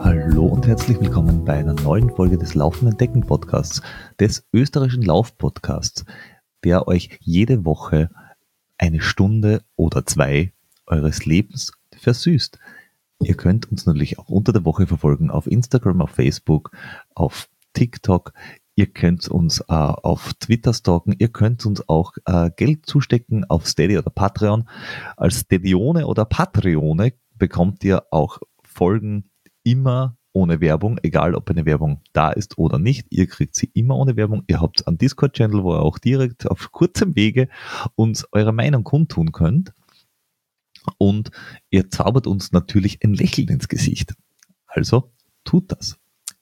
Hallo und herzlich willkommen bei einer neuen Folge des Laufenden Decken Podcasts, des österreichischen Laufpodcasts, der euch jede Woche eine Stunde oder zwei eures Lebens versüßt. Ihr könnt uns natürlich auch unter der Woche verfolgen auf Instagram, auf Facebook, auf TikTok. Ihr könnt uns äh, auf Twitter stalken. Ihr könnt uns auch äh, Geld zustecken auf Steady oder Patreon. Als Stedione oder Patreone bekommt ihr auch Folgen immer ohne Werbung, egal ob eine Werbung da ist oder nicht. Ihr kriegt sie immer ohne Werbung. Ihr habt einen Discord-Channel, wo ihr auch direkt auf kurzem Wege uns eure Meinung kundtun könnt. Und ihr zaubert uns natürlich ein Lächeln ins Gesicht. Also tut das.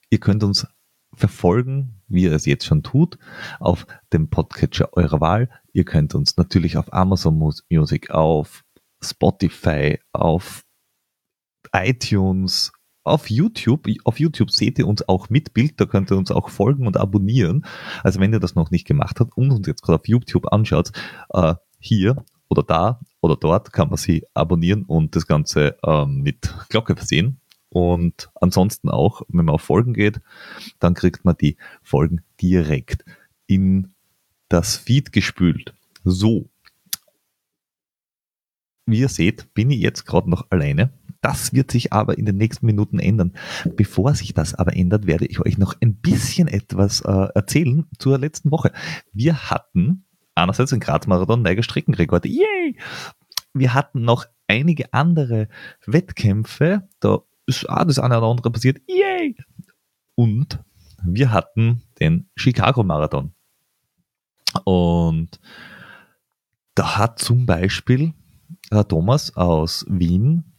Ihr könnt uns verfolgen, wie ihr es jetzt schon tut, auf dem Podcatcher eurer Wahl. Ihr könnt uns natürlich auf Amazon Music, auf Spotify, auf iTunes, auf YouTube. Auf YouTube seht ihr uns auch mit Bild, da könnt ihr uns auch folgen und abonnieren. Also wenn ihr das noch nicht gemacht habt und uns jetzt gerade auf YouTube anschaut, äh, hier oder da oder dort kann man sie abonnieren und das Ganze ähm, mit Glocke versehen. Und ansonsten auch, wenn man auf Folgen geht, dann kriegt man die Folgen direkt in das Feed gespült. So. Wie ihr seht, bin ich jetzt gerade noch alleine. Das wird sich aber in den nächsten Minuten ändern. Bevor sich das aber ändert, werde ich euch noch ein bisschen etwas äh, erzählen zur letzten Woche. Wir hatten einerseits den Graz-Marathon, neuer Streckenrekord. Yay! Wir hatten noch einige andere Wettkämpfe. Da ist auch das eine oder andere passiert. Yay! Und wir hatten den Chicago-Marathon. Und da hat zum Beispiel Herr Thomas aus Wien,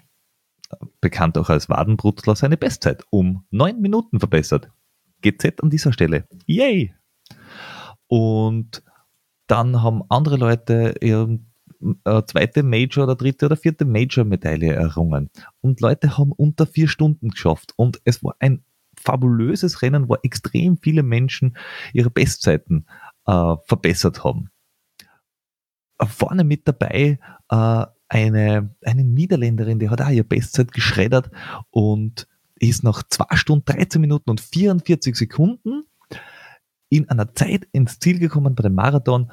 bekannt auch als Wadenbrutzler, seine Bestzeit um neun Minuten verbessert. GZ an dieser Stelle. Yay! Und dann haben andere Leute ihre äh, zweite Major oder dritte oder vierte Major-Medaille errungen. Und Leute haben unter vier Stunden geschafft. Und es war ein fabulöses Rennen, wo extrem viele Menschen ihre Bestzeiten äh, verbessert haben. Vorne mit dabei äh, eine, eine Niederländerin, die hat auch ihre Bestzeit geschreddert und ist nach zwei Stunden, 13 Minuten und 44 Sekunden in einer Zeit ins Ziel gekommen bei dem Marathon.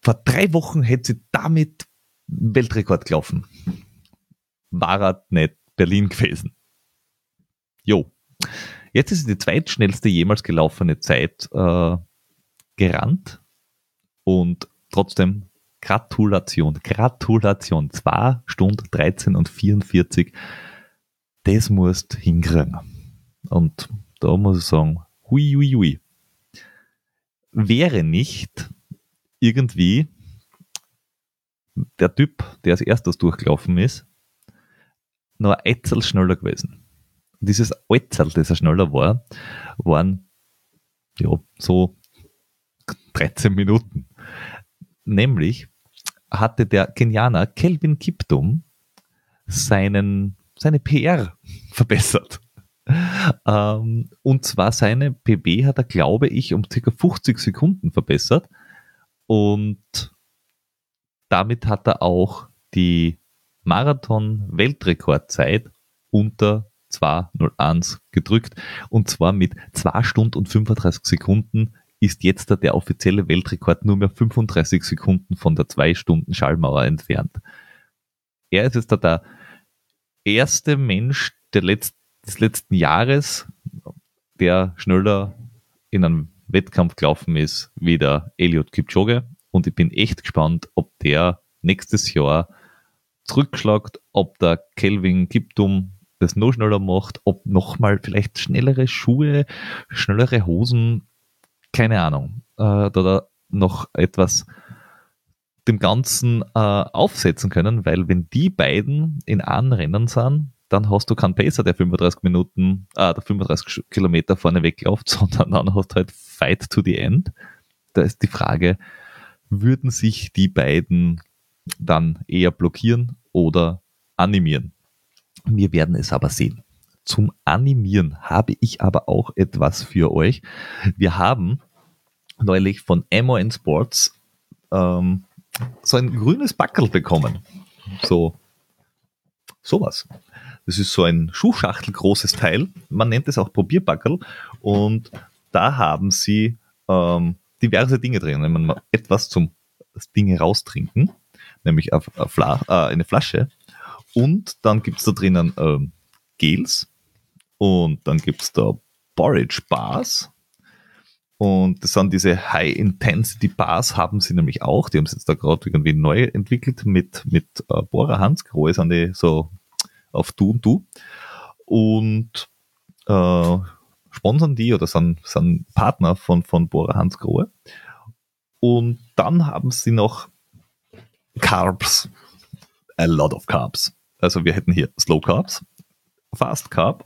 Vor drei Wochen hätte sie damit Weltrekord gelaufen. War er nicht Berlin gewesen. Jo. Jetzt ist sie die zweitschnellste jemals gelaufene Zeit äh, gerannt. Und trotzdem Gratulation, Gratulation. 2 Stunden 13 und 44. Das musst hinkriegen. Und da muss ich sagen, hui, hui, hui wäre nicht irgendwie der Typ, der als erstes durchgelaufen ist, noch ein Etzel schneller gewesen. Und dieses Etzel, das er schneller war, waren ja so 13 Minuten. Nämlich hatte der Kenianer Kelvin Kiptum seinen, seine PR verbessert. Ähm, und zwar seine PB hat er, glaube ich, um ca. 50 Sekunden verbessert. Und damit hat er auch die Marathon-Weltrekordzeit unter 2.01 gedrückt. Und zwar mit 2 Stunden und 35 Sekunden ist jetzt der offizielle Weltrekord nur mehr 35 Sekunden von der 2 Stunden Schallmauer entfernt. Er ist jetzt der erste Mensch der letzten des letzten Jahres, der schneller in einem Wettkampf gelaufen ist wie der Elliot Kipchoge. Und ich bin echt gespannt, ob der nächstes Jahr zurückschlagt, ob der Kelvin Kiptum das noch schneller macht, ob nochmal vielleicht schnellere Schuhe, schnellere Hosen, keine Ahnung, äh, da noch etwas dem Ganzen äh, aufsetzen können, weil wenn die beiden in einem Rennen sind, dann hast du keinen Pacer, der 35 Minuten, äh, der 35 Kilometer vorne wegläuft, sondern dann hast du halt Fight to the End. Da ist die Frage, würden sich die beiden dann eher blockieren oder animieren? Wir werden es aber sehen. Zum Animieren habe ich aber auch etwas für euch. Wir haben neulich von MON Sports ähm, so ein grünes Backel bekommen. So, sowas. Das ist so ein Schuhschachtel großes Teil. Man nennt es auch Probierbackel. Und da haben sie ähm, diverse Dinge drin. Wenn man etwas zum Dinge raustrinken, nämlich eine Flasche. Und dann gibt es da drinnen ähm, Gels. Und dann gibt es da Porridge Bars. Und das sind diese High-Intensity-Bars, haben sie nämlich auch. Die haben sie jetzt da gerade irgendwie neu entwickelt mit, mit äh, Bohrer Hansgrohe, sind die so auf Du und Du. Und äh, sponsern die oder sind, sind Partner von, von Bohrer Hansgrohe. Und dann haben sie noch Carbs. A lot of Carbs. Also wir hätten hier Slow Carbs, Fast Carb,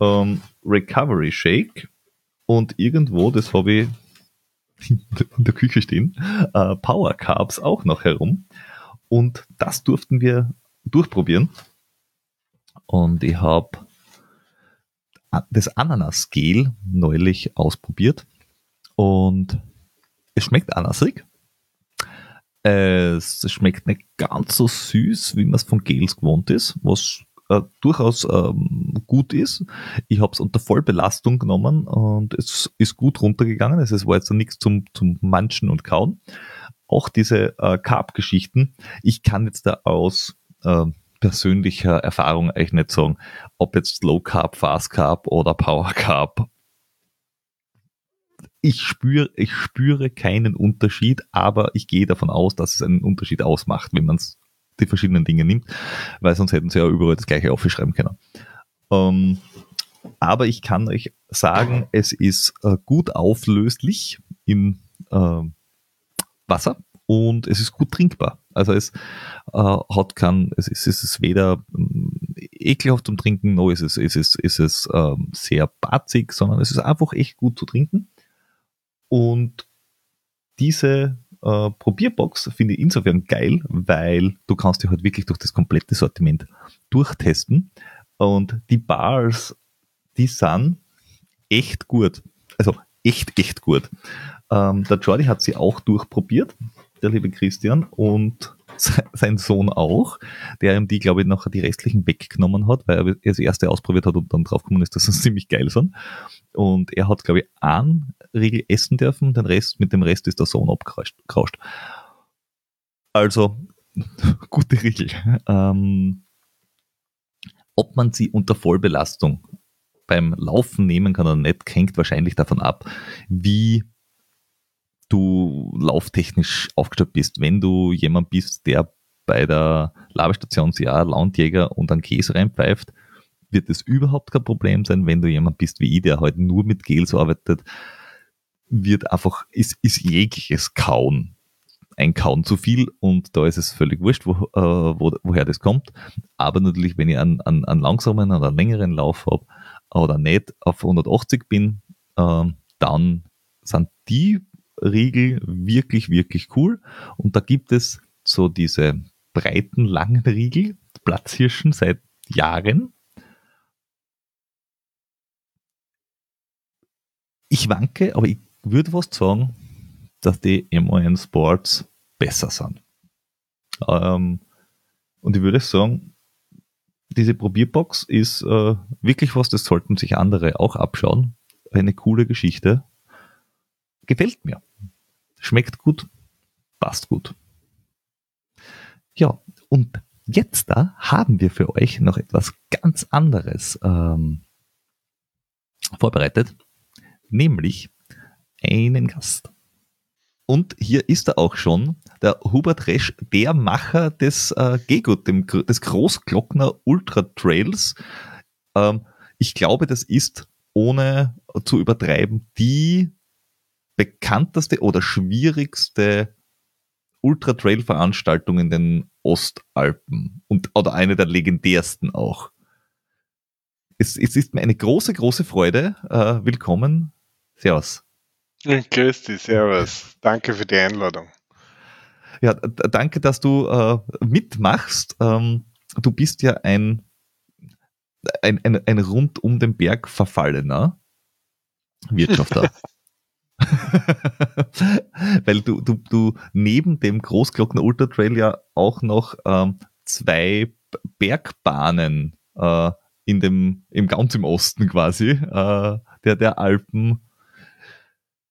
ähm, Recovery Shake und irgendwo, das habe ich in der Küche stehen, äh, Power Carbs auch noch herum. Und das durften wir durchprobieren. Und ich habe das Ananas-Gel neulich ausprobiert und es schmeckt anasig. Es schmeckt nicht ganz so süß, wie man es von Gels gewohnt ist, was äh, durchaus ähm, gut ist. Ich habe es unter Vollbelastung genommen und es ist gut runtergegangen. Also es war jetzt nichts zum, zum Manchen und Kauen. Auch diese äh, Carb-Geschichten. Ich kann jetzt da aus äh, persönlicher Erfahrung eigentlich nicht sagen, ob jetzt Low Carb, Fast Carb oder Power Carb. Ich spüre, ich spüre keinen Unterschied, aber ich gehe davon aus, dass es einen Unterschied ausmacht, wenn man die verschiedenen Dinge nimmt, weil sonst hätten sie ja überall das gleiche aufschreiben können. Ähm, aber ich kann euch sagen, es ist äh, gut auflöslich in äh, Wasser und es ist gut trinkbar. Also es äh, hat kein, es ist, es ist weder äh, ekelhaft zum Trinken, noch ist es, es, ist es äh, sehr batzig, sondern es ist einfach echt gut zu trinken. Und diese äh, Probierbox finde ich insofern geil, weil du kannst dich halt wirklich durch das komplette Sortiment durchtesten. Und die Bars, die sind echt gut. Also echt, echt gut. Ähm, der Jordi hat sie auch durchprobiert, der liebe Christian, und sein Sohn auch, der ihm die, glaube ich, nachher die restlichen weggenommen hat, weil er das erste ausprobiert hat und dann draufgekommen ist, dass es ziemlich geil sind. Und er hat, glaube ich, einen Riegel essen dürfen, den Rest, mit dem Rest ist der Sohn abgerauscht. Also, gute Riegel. Ähm, ob man sie unter Vollbelastung beim Laufen nehmen kann oder nicht, hängt wahrscheinlich davon ab, wie du lauftechnisch aufgestellt bist. Wenn du jemand bist, der bei der Labestation ja Landjäger und einen Käse reinpfeift, wird es überhaupt kein Problem sein. Wenn du jemand bist wie ich, der halt nur mit Gels arbeitet, wird einfach, ist, ist jegliches Kauen ein Kauen zu viel und da ist es völlig wurscht, wo, äh, wo, woher das kommt. Aber natürlich, wenn ich einen, einen, einen langsamen oder einen längeren Lauf habe oder nicht auf 180 bin, äh, dann sind die Riegel wirklich, wirklich cool. Und da gibt es so diese breiten, langen Riegel, Platzhirschen seit Jahren. Ich wanke, aber ich würde fast sagen, dass die MON Sports besser sind. Ähm, und ich würde sagen, diese Probierbox ist äh, wirklich was, das sollten sich andere auch abschauen. Eine coole Geschichte. Gefällt mir. Schmeckt gut, passt gut. Ja, und jetzt da haben wir für euch noch etwas ganz anderes ähm, vorbereitet, nämlich einen Gast. Und hier ist er auch schon, der Hubert Resch, der Macher des äh, Gegut, des Großglockner Ultra Trails. Ähm, ich glaube, das ist, ohne zu übertreiben, die bekannteste oder schwierigste Ultra Trail Veranstaltung in den Ostalpen und oder eine der legendärsten auch. Es, es ist mir eine große, große Freude. Äh, willkommen. Servus. Grüß dich, servus. Danke für die Einladung. Ja, danke, dass du äh, mitmachst. Ähm, du bist ja ein, ein, ein, ein rund um den Berg verfallener Wirtschafter. Weil du, du, du neben dem Großglockner Ultra Trail ja auch noch ähm, zwei Bergbahnen äh, in dem, im ganz im Osten quasi, äh, der, der Alpen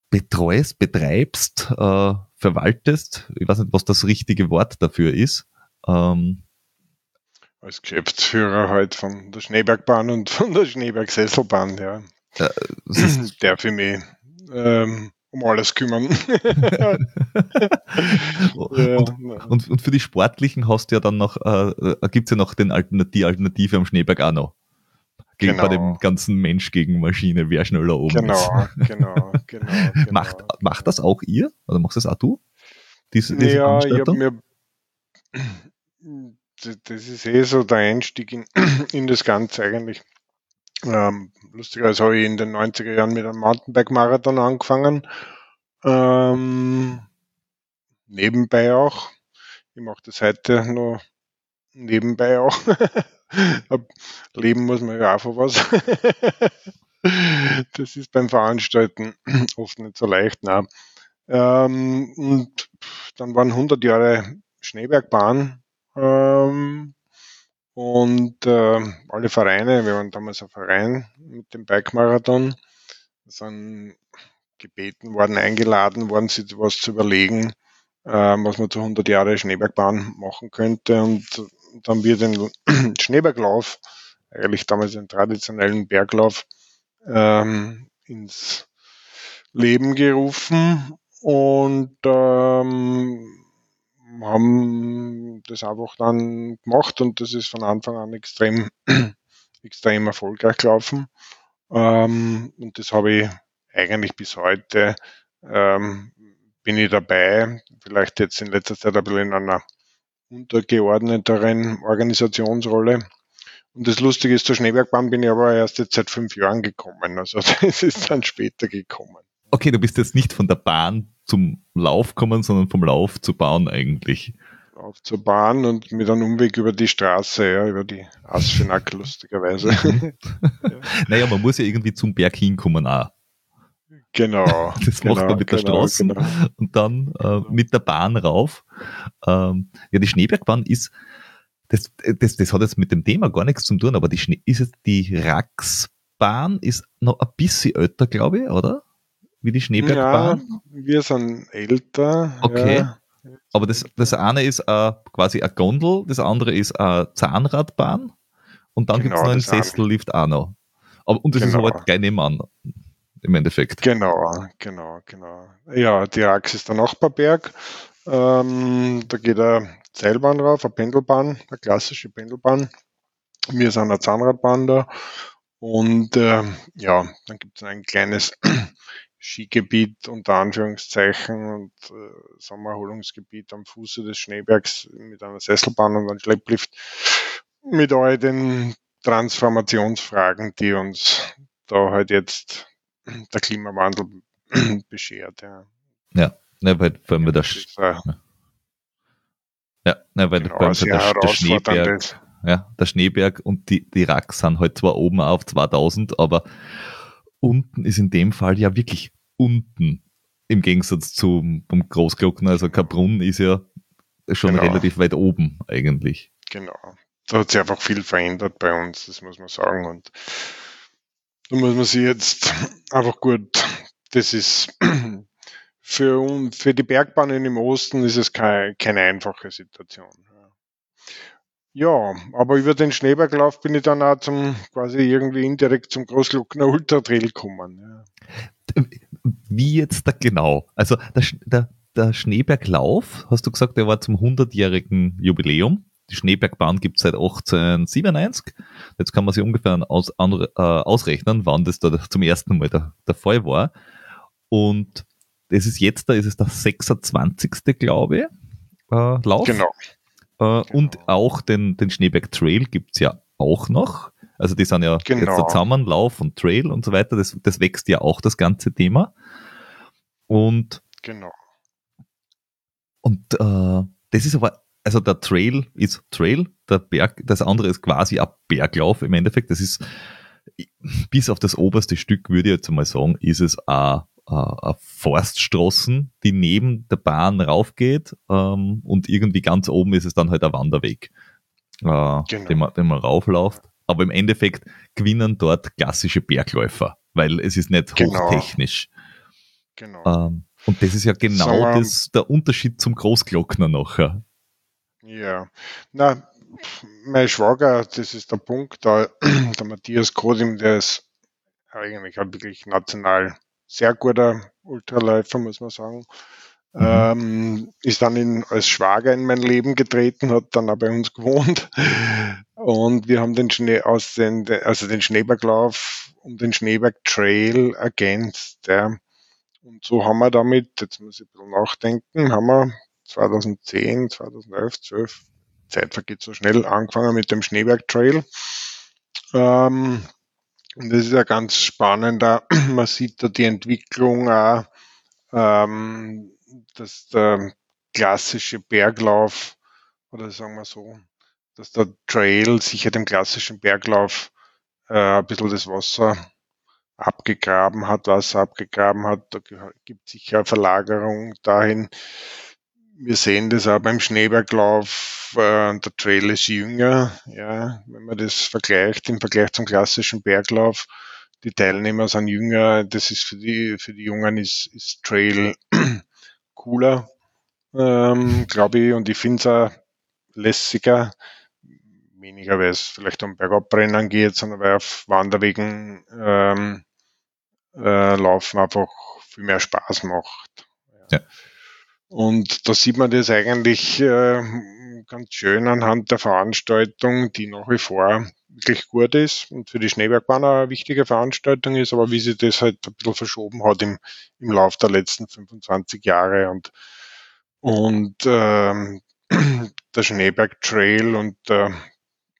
betreust, betreibst, äh, verwaltest. Ich weiß nicht, was das richtige Wort dafür ist. Ähm, Als Geschäftsführer halt von der Schneebergbahn und von der Schneebergsesselbahn, ja. äh, Darf ich mich ähm, um alles kümmern. und, und, und, für die Sportlichen hast du ja dann noch, äh, äh gibt es ja noch den Alternat die Alternative am Schneeberg auch noch. Gegen, genau. Bei dem ganzen Mensch gegen Maschine, wer schneller oben genau, ist. Genau, genau, genau. macht, macht das auch ihr? Oder machst das auch du? Diese, diese ja, ich habe mir das ist eh so der Einstieg in, in das Ganze eigentlich. Ähm, lustigerweise habe ich in den 90er Jahren mit einem Mountainbike-Marathon angefangen. Ähm, nebenbei auch. Ich mache das heute noch nebenbei auch. Leben muss man ja auch von was. das ist beim Veranstalten oft nicht so leicht. Nein. Ähm, und dann waren 100 Jahre Schneebergbahn ähm, und äh, alle Vereine, wir waren damals ein Verein mit dem Bike-Marathon, sind gebeten worden, eingeladen worden, sich was zu überlegen, äh, was man zu 100 Jahre Schneebergbahn machen könnte. Und dann haben wir den Schneeberglauf, eigentlich damals den traditionellen Berglauf, ähm, ins Leben gerufen und ähm, haben das einfach dann gemacht und das ist von Anfang an extrem, extrem erfolgreich gelaufen. Ähm, und das habe ich eigentlich bis heute, ähm, bin ich dabei, vielleicht jetzt in letzter Zeit ein bisschen in einer untergeordneteren Organisationsrolle. Und das Lustige ist, zur Schneebergbahn bin ich aber erst jetzt seit fünf Jahren gekommen. Also das ist dann später gekommen. Okay, du bist jetzt nicht von der Bahn zum Lauf kommen, sondern vom Lauf zur Bahn eigentlich. Lauf zur Bahn und mit einem Umweg über die Straße, ja, über die Asfinag lustigerweise. Naja, man muss ja irgendwie zum Berg hinkommen auch. Genau. Das genau, macht man mit der genau, Straße genau. und dann äh, mit der Bahn rauf. Ähm, ja, die Schneebergbahn ist, das, das, das hat jetzt mit dem Thema gar nichts zu tun, aber die Schnee, ist es die Raxbahn ist noch ein bisschen älter, glaube ich, oder? Wie die Schneebergbahn? Ja, wir sind älter. Okay. Ja. Aber das, das eine ist uh, quasi eine Gondel, das andere ist eine Zahnradbahn und dann genau, gibt es noch einen Sessellift auch noch. Aber, und das genau. ist halt gleich nebenan, im Endeffekt. Genau, genau, genau. Ja, die Rax ist der Nachbarberg. Ähm, da geht eine Seilbahn drauf, eine Pendelbahn, eine klassische Pendelbahn. Wir sind eine Zahnradbahn da. Und äh, ja, dann gibt es ein kleines Skigebiet unter Anführungszeichen und äh, Sommererholungsgebiet am Fuße des Schneebergs mit einer Sesselbahn und einem Schlepplift mit all den Transformationsfragen, die uns da halt jetzt der Klimawandel beschert. Ja, ja ne, weil, allem der, Sch äh, ja, ne, weil, genau, weil der, der Schneeberg, ja, der Schneeberg und die, die Rack sind halt zwar oben auf 2000, aber unten ist in dem Fall ja wirklich unten im Gegensatz zum, zum Großglockner. Also Kaprun ist ja schon genau. relativ weit oben eigentlich. Genau. Da hat sich einfach viel verändert bei uns, das muss man sagen. Und da muss man sich jetzt einfach gut, das ist für, für die Bergbahnen im Osten ist es keine, keine einfache Situation. Ja, aber über den Schneeberglauf bin ich dann auch zum, quasi irgendwie indirekt zum Großglockner Ultra Trail gekommen. Ja. Wie jetzt da genau? Also der, der, der Schneeberglauf, hast du gesagt, der war zum 100-jährigen Jubiläum. Die Schneebergbahn gibt es seit 1897. Jetzt kann man sich ungefähr aus, an, äh, ausrechnen, wann das da zum ersten Mal der, der Fall war. Und das ist jetzt, da ist es der 26. glaube ich, äh, Lauf. Genau. Äh, und auch den, den Schneeberg Trail gibt es ja auch noch. Also die sind ja genau. jetzt zusammen, Lauf und Trail und so weiter. Das, das wächst ja auch das ganze Thema. Und genau. Und äh, das ist aber, also der Trail ist Trail, der Berg, das andere ist quasi ein Berglauf im Endeffekt. Das ist bis auf das oberste Stück, würde ich jetzt mal sagen, ist es ein äh, Forststraßen, die neben der Bahn raufgeht ähm, und irgendwie ganz oben ist es dann halt ein Wanderweg, äh, genau. den, man, den man raufläuft. Aber im Endeffekt gewinnen dort klassische Bergläufer, weil es ist nicht genau. hochtechnisch. Genau. Ähm, und das ist ja genau das, der Unterschied zum Großglockner nachher. Ja, na, mein Schwager, das ist der Punkt, da, der Matthias Kodim, der ist eigentlich ein wirklich national sehr guter Ultraläufer, muss man sagen. Mhm. Ähm, ist dann in, als Schwager in mein Leben getreten, hat dann auch bei uns gewohnt. Und wir haben den Schnee aus den, also den Schneeberglauf um den Schneeberg Trail ergänzt. Ja. Und so haben wir damit, jetzt muss ich ein bisschen nachdenken, haben wir 2010, 2011, 12, Zeit vergeht so schnell, angefangen mit dem Schneeberg Trail. Ähm, und das ist ja ganz spannend, man sieht da die Entwicklung auch, ähm, dass der klassische Berglauf, oder sagen wir so, dass der Trail sicher dem klassischen Berglauf äh, ein bisschen das Wasser abgegraben hat, Wasser abgegraben hat. Da gibt es sicher Verlagerung dahin. Wir sehen das auch beim Schneeberglauf. Äh, der Trail ist jünger, ja, wenn man das vergleicht im Vergleich zum klassischen Berglauf. Die Teilnehmer sind jünger. Das ist für die für die Jungen ist, ist Trail cooler, ähm, glaube ich. Und ich finde es auch lässiger weniger, weil es vielleicht um Bergabrennen geht, sondern weil auf Wanderwegen ähm, äh, Laufen einfach viel mehr Spaß macht. Ja. Und da sieht man das eigentlich äh, ganz schön anhand der Veranstaltung, die nach wie vor wirklich gut ist und für die Schneebergbahn eine wichtige Veranstaltung ist, aber wie sich das halt ein bisschen verschoben hat im, im Lauf der letzten 25 Jahre und, und ähm, der Schneeberg Trail und der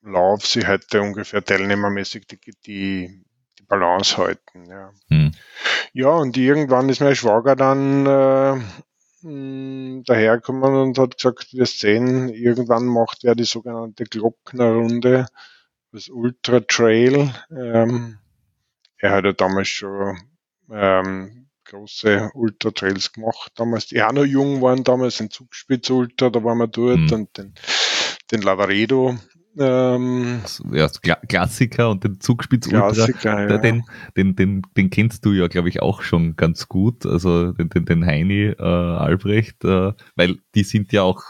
Lauf sie heute ungefähr teilnehmermäßig die, die, die Balance halten. Ja. Hm. ja, und irgendwann ist mein Schwager dann äh, hm, dahergekommen und hat gesagt, wir sehen, irgendwann macht er die sogenannte Glocknerrunde, das Ultra Trail. Ähm, er hat ja damals schon ähm, große Ultra Trails gemacht, damals, die auch noch jung waren, damals den Zugspitz Ultra, da waren wir dort mhm. und den, den Lavaredo ähm, ja, Klassiker und den Zugspitz Ultra, ja. den, den, den, den kennst du ja, glaube ich, auch schon ganz gut. Also den, den, den Heini äh, Albrecht, äh, weil die sind ja auch,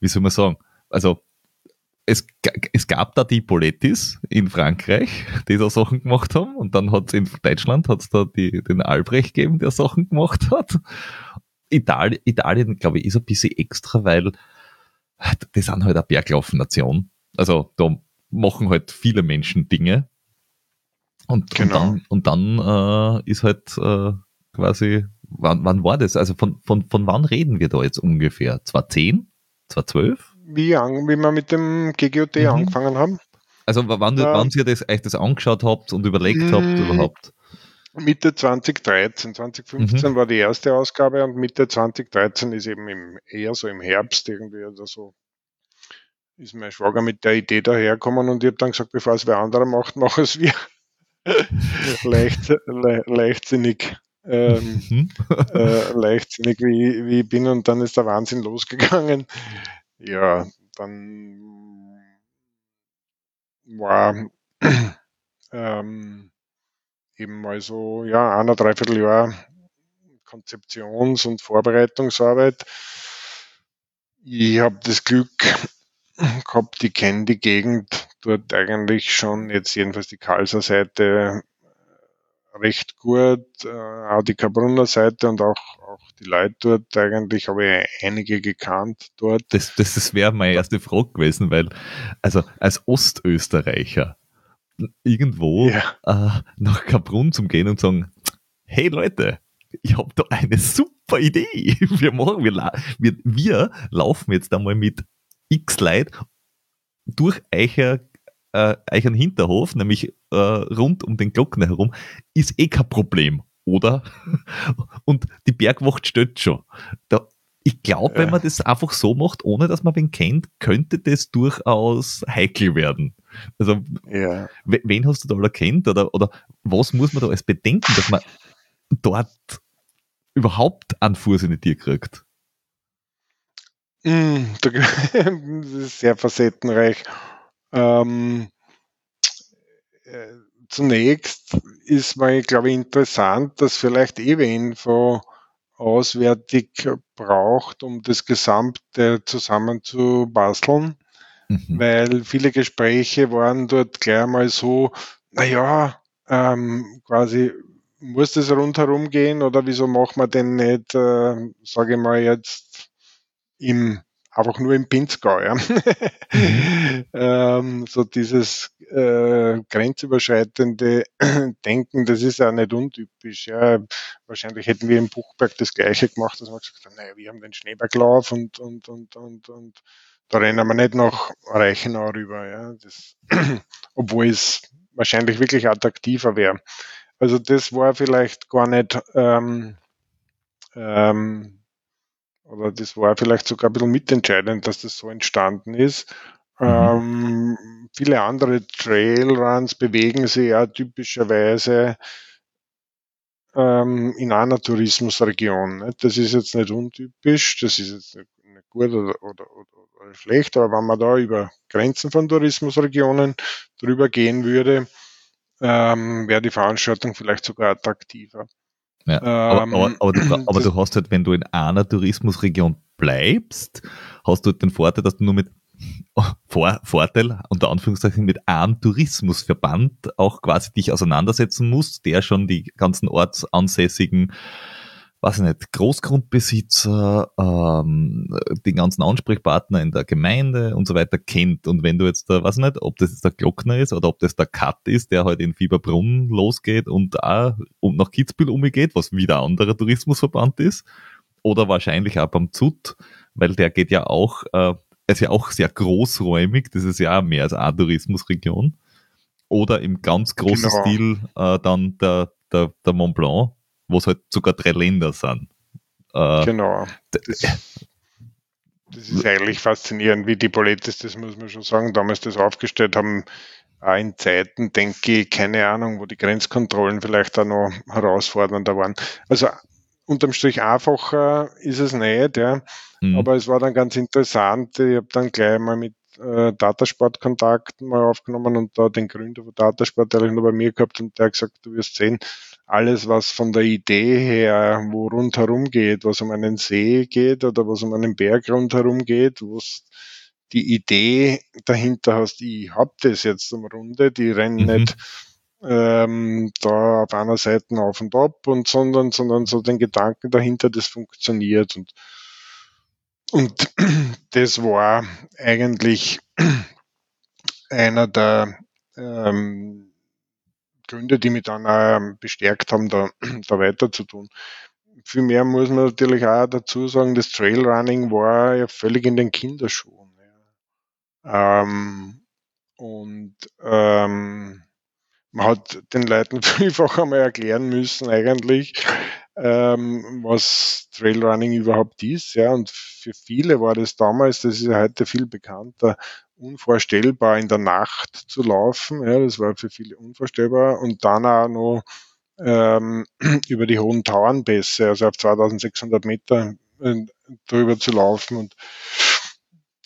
wie soll man sagen, also es, es gab da die Polettis in Frankreich, die da Sachen gemacht haben, und dann hat es in Deutschland hat's da die, den Albrecht gegeben, der Sachen gemacht hat. Italien, Italien glaube ich, ist ein bisschen extra, weil die sind halt eine Berglaufnation. Also da machen halt viele Menschen Dinge. Und, genau. und dann, und dann äh, ist halt äh, quasi, wann, wann war das? Also von, von, von wann reden wir da jetzt ungefähr? 2010? 2012? Wie, wie wir mit dem GGOT mhm. angefangen haben. Also wann, äh, wann ihr das, euch das angeschaut habt und überlegt habt mm. überhaupt? Mitte 2013. 2015 mhm. war die erste Ausgabe und Mitte 2013 ist eben im, eher so im Herbst irgendwie oder so ist mein Schwager mit der Idee daherkommen und ich habe dann gesagt, bevor es wer andere macht, machen es wir. Leicht, le, leichtsinnig. Ähm, mhm. äh, leichtsinnig wie, wie ich bin und dann ist der Wahnsinn losgegangen. Ja, dann war ähm, eben mal so, ja, einer, dreiviertel Jahr Konzeptions- und Vorbereitungsarbeit. Ich habe das Glück gehabt, ich kenne die Gegend dort eigentlich schon, jetzt jedenfalls die Kalser Seite recht gut, äh, auch die Kabrunner Seite und auch, auch die Leute dort eigentlich habe ich einige gekannt dort. Das, das, das wäre meine erste Frage gewesen, weil, also als Ostösterreicher, irgendwo ja. äh, nach Kaprun zum gehen und sagen, hey Leute, ich habe da eine super Idee. Wir machen, wir, wir, wir laufen jetzt einmal mit x Leid durch Eicher, äh, Eichern Hinterhof, nämlich äh, rund um den Glocken herum, ist eh kein Problem, oder? Und die Bergwacht steht schon. Da, ich glaube, wenn man das einfach so macht, ohne dass man wen kennt, könnte das durchaus heikel werden. Also, ja. wen hast du da erkannt oder, oder was muss man da als bedenken, dass man dort überhaupt einen Fuß in die Tür kriegt? Mm, das ist sehr facettenreich. Ähm, äh, zunächst ist mal, glaube ich, interessant, dass vielleicht EW-Info auswärtig braucht, um das Gesamte zusammenzubasteln, mhm. weil viele Gespräche waren dort gleich mal so, naja, ähm, quasi muss das rundherum gehen oder wieso machen wir denn nicht, äh, sage ich mal jetzt, im einfach nur im Pinzgau. Ja. Mhm. ähm, so dieses äh, grenzüberschreitende Denken, das ist ja nicht untypisch. Ja. Wahrscheinlich hätten wir im Buchberg das Gleiche gemacht, dass wir gesagt haben, naja, wir haben den Schneeberglauf und, und, und, und, und da rennen wir nicht nach Reichenau rüber. Ja. Das, obwohl es wahrscheinlich wirklich attraktiver wäre. Also das war vielleicht gar nicht ähm, ähm, oder das war vielleicht sogar ein bisschen mitentscheidend, dass das so entstanden ist. Mhm. Ähm, viele andere Trailruns bewegen sich ja typischerweise ähm, in einer Tourismusregion. Ne? Das ist jetzt nicht untypisch, das ist jetzt nicht, nicht gut oder, oder, oder, oder, schlecht, aber wenn man da über Grenzen von Tourismusregionen drüber gehen würde, ähm, wäre die Veranstaltung vielleicht sogar attraktiver. Ja, aber, ähm, aber, aber, du, aber du hast halt, wenn du in einer Tourismusregion bleibst, hast du halt den Vorteil, dass du nur mit Vor Vorteil, unter Anführungszeichen, mit einem Tourismusverband auch quasi dich auseinandersetzen musst, der schon die ganzen ortsansässigen weiß ich nicht, Großgrundbesitzer, ähm, die ganzen Ansprechpartner in der Gemeinde und so weiter kennt. Und wenn du jetzt, da, weiß ich nicht, ob das jetzt der Glockner ist oder ob das der Cut ist, der halt in Fieberbrunn losgeht und da und nach Kitzbühel umgeht, was wieder ein anderer Tourismusverband ist, oder wahrscheinlich auch beim ZUT, weil der geht ja auch, äh, ist ja auch sehr großräumig, das ist ja auch mehr als eine Tourismusregion. Oder im ganz großen genau. Stil äh, dann der, der, der Mont Blanc, wo es halt sogar drei Länder sind. Äh, genau. Das, das, ist eigentlich faszinierend, wie die Politis, das muss man schon sagen, damals das aufgestellt haben, auch in Zeiten, denke ich, keine Ahnung, wo die Grenzkontrollen vielleicht auch noch herausfordernder waren. Also unterm Strich einfacher ist es nicht, ja. Mhm. Aber es war dann ganz interessant. Ich habe dann gleich mal mit äh, Datasport Kontakt mal aufgenommen und da den Gründer von Datasport eigentlich nur bei mir gehabt und der hat gesagt, du wirst sehen, alles, was von der Idee her, wo rundherum geht, was um einen See geht oder was um einen Berg rundherum geht, wo die Idee dahinter hast, ich hab das jetzt am Runde, die rennen mhm. nicht ähm, da auf einer Seite auf und ab und sondern, sondern so den Gedanken dahinter, das funktioniert und und das war eigentlich einer der ähm, Gründe, die mich dann auch bestärkt haben, da, da weiter zu tun. Viel muss man natürlich auch dazu sagen, das Trailrunning war ja völlig in den Kinderschuhen. Ja. Ähm, und ähm, man hat den Leuten vielfach einmal erklären müssen eigentlich, ähm, was Trailrunning überhaupt ist. Ja, und für viele war das damals, das ist ja heute viel bekannter, unvorstellbar in der Nacht zu laufen. Ja, das war für viele unvorstellbar. Und dann auch noch ähm, über die hohen Tauernpässe, also auf 2600 Meter äh, drüber zu laufen. Und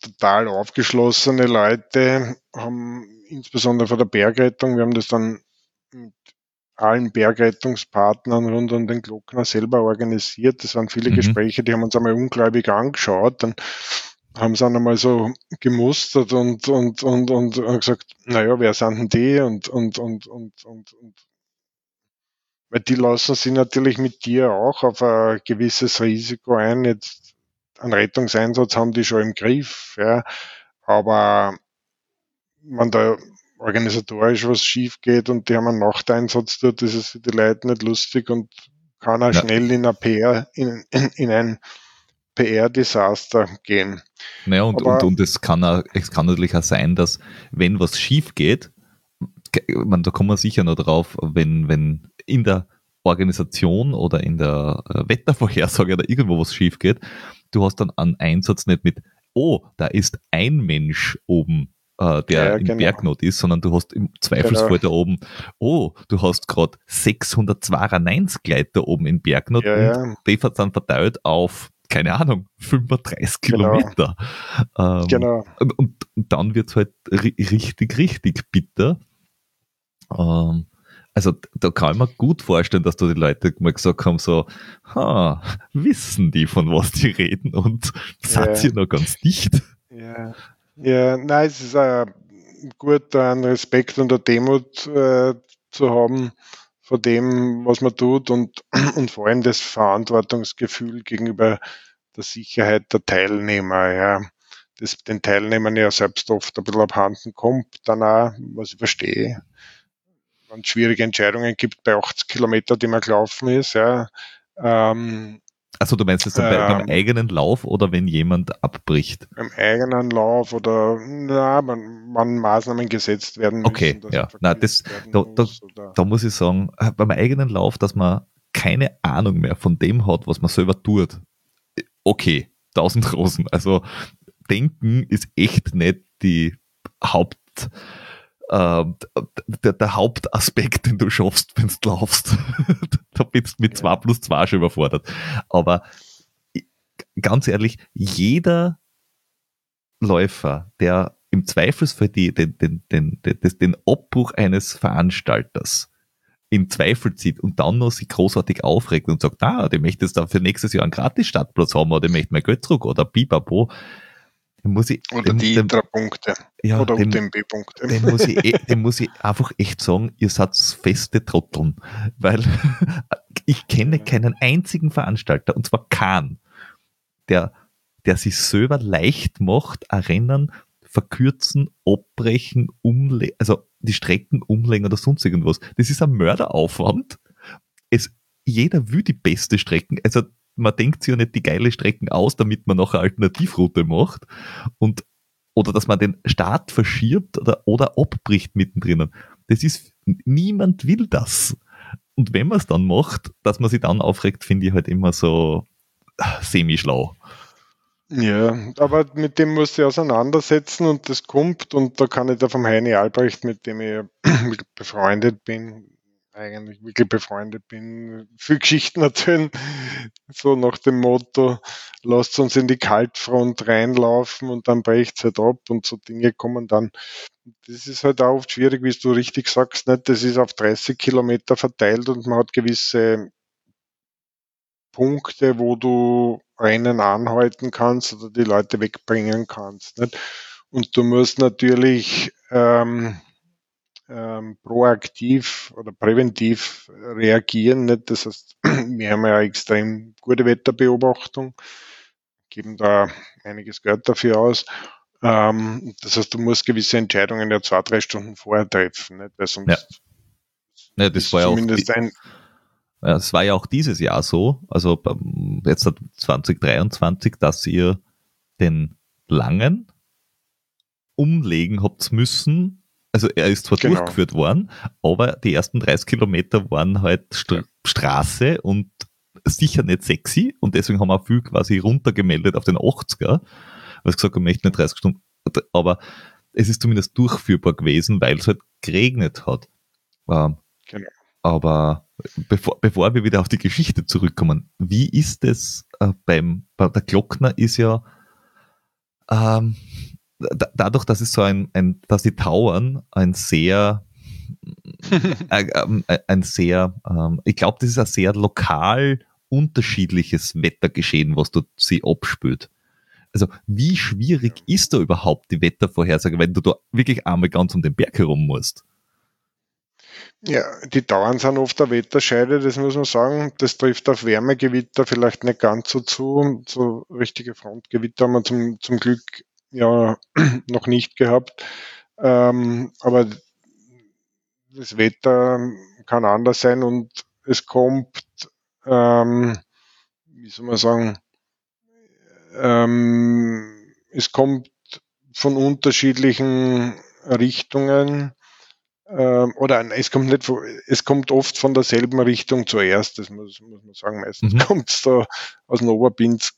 total aufgeschlossene Leute haben insbesondere von der Bergrettung, wir haben das dann allen Bergrettungspartnern rund um den Glockner selber organisiert. Das waren viele mhm. Gespräche, die haben uns einmal ungläubig angeschaut. Dann haben sie dann einmal so gemustert und, und, und, und, und gesagt, naja, wer sind denn die? Und, und, und, und, und, und weil die lassen sich natürlich mit dir auch auf ein gewisses Risiko ein. Jetzt einen Rettungseinsatz haben die schon im Griff, ja. Aber wenn da organisatorisch was schief geht und die haben einen Nachteinsatz dort, ist es für die Leute nicht lustig und kann auch ja. schnell in, ein PR, in, in, in ein PR-Desaster gehen. Naja, und, und, und es, kann auch, es kann natürlich auch sein, dass wenn was schief geht, man, da kommen wir sicher noch drauf, wenn, wenn in der Organisation oder in der äh, Wettervorhersage oder irgendwo was schief geht, du hast dann einen Einsatz nicht mit, oh, da ist ein Mensch oben äh, der ja, im genau. Bergnot ist, sondern du hast im Zweifelsfall genau. da oben, oh, du hast gerade 692 Gleiter oben in Bergnot ja, und die sind verteilt auf keine Ahnung, 35 genau. Kilometer. Ähm, genau. Und, und, dann wird es halt richtig, richtig bitter. Ähm, also da kann ich mir gut vorstellen, dass da die Leute mal gesagt haben, so, ha, wissen die, von was die reden und ja. seid ihr noch ganz dicht? Ja, ja nein, es ist äh, gut, einen Respekt und eine Demut äh, zu haben vor dem, was man tut und, und vor allem das Verantwortungsgefühl gegenüber der Sicherheit der Teilnehmer, ja. Das den Teilnehmern ja selbst oft ein bisschen abhanden kommt, dann auch, was ich verstehe, wenn es schwierige Entscheidungen gibt bei 80 Kilometern, die man gelaufen ist, ja. Ähm, also du meinst jetzt ähm, beim eigenen Lauf oder wenn jemand abbricht? Beim eigenen Lauf oder na, man, man Maßnahmen gesetzt werden Okay, müssen, ja. Na, das, da, da, da, muss ich sagen, äh, beim eigenen Lauf, dass man keine Ahnung mehr von dem hat, was man selber tut. Okay, tausend Rosen. Also denken ist echt nicht die Haupt äh, der, der, Hauptaspekt, den du schaffst, wenn du laufst. da bist du mit 2 plus 2 schon überfordert. Aber ganz ehrlich, jeder Läufer, der im Zweifelsfall die, den, den, den, den, den Abbruch eines Veranstalters in Zweifel zieht und dann noch sich großartig aufregt und sagt, ah, der möchte jetzt dann für nächstes Jahr einen Gratis-Startplatz haben oder der möchte mehr Geld zurück oder bibabo, muss ich, oder dem, die Intra-Punkte. Ja, oder UTMB-Punkte. Dem, muss ich, eh, dem muss ich einfach echt sagen, ihr seid feste Trotteln. Weil ich kenne keinen einzigen Veranstalter, und zwar keinen, der, der sich selber leicht macht, ein Rennen verkürzen, abbrechen, umlegen, also die Strecken umlegen oder sonst irgendwas. Das ist ein Mörderaufwand. Es, jeder will die beste Strecken. Also man denkt sich ja nicht die geile Strecken aus, damit man noch eine Alternativroute macht. Und, oder dass man den Start verschiebt oder, oder abbricht mittendrin. Das ist, niemand will das. Und wenn man es dann macht, dass man sich dann aufregt, finde ich halt immer so äh, semi-schlau. Ja, aber mit dem musst du auseinandersetzen und das kommt und da kann ich da vom Heini Albrecht, mit dem ich befreundet bin, eigentlich wirklich befreundet bin, viel Geschichten erzählen, so nach dem Motto, lasst uns in die Kaltfront reinlaufen und dann bricht es halt ab und so Dinge kommen dann. Das ist halt auch oft schwierig, wie du richtig sagst, nicht? Das ist auf 30 Kilometer verteilt und man hat gewisse Punkte, wo du Rennen anhalten kannst oder die Leute wegbringen kannst. Nicht? Und du musst natürlich ähm, ähm, proaktiv oder präventiv reagieren. Nicht? Das heißt, wir haben ja extrem gute Wetterbeobachtung, geben da einiges Geld dafür aus. Ähm, das heißt, du musst gewisse Entscheidungen ja zwei, drei Stunden vorher treffen, nicht? weil sonst ja. Ja, das war ja auch ein, das war ja auch dieses Jahr so, also jetzt 2023, dass ihr den langen umlegen habt müssen also er ist zwar genau. durchgeführt worden, aber die ersten 30 Kilometer waren halt St Straße und sicher nicht sexy und deswegen haben wir auch viel quasi runtergemeldet auf den 80er, weil ich gesagt ich möchte nicht 30 Stunden, aber es ist zumindest durchführbar gewesen, weil es halt geregnet hat. Ähm, genau. Aber bevor, bevor wir wieder auf die Geschichte zurückkommen, wie ist es äh, beim, bei der Glockner ist ja, ähm, dadurch, dass es so ein, ein dass die Tauern ein sehr äh, ähm, äh, ein sehr, ähm, ich glaube, das ist ein sehr lokal unterschiedliches Wettergeschehen, was dort sie abspült. Also wie schwierig ist da überhaupt die Wettervorhersage, wenn du da wirklich einmal ganz um den Berg herum musst? Ja, die Dauern sind oft eine Wetterscheide, das muss man sagen. Das trifft auf Wärmegewitter vielleicht nicht ganz so zu. So richtige Frontgewitter haben wir zum, zum Glück ja noch nicht gehabt. Ähm, aber das Wetter kann anders sein und es kommt, ähm, wie soll man sagen, ähm, es kommt von unterschiedlichen Richtungen oder es kommt nicht, es kommt oft von derselben Richtung zuerst, das muss, muss man sagen. Meistens mhm. kommt es da aus dem Oberbinsker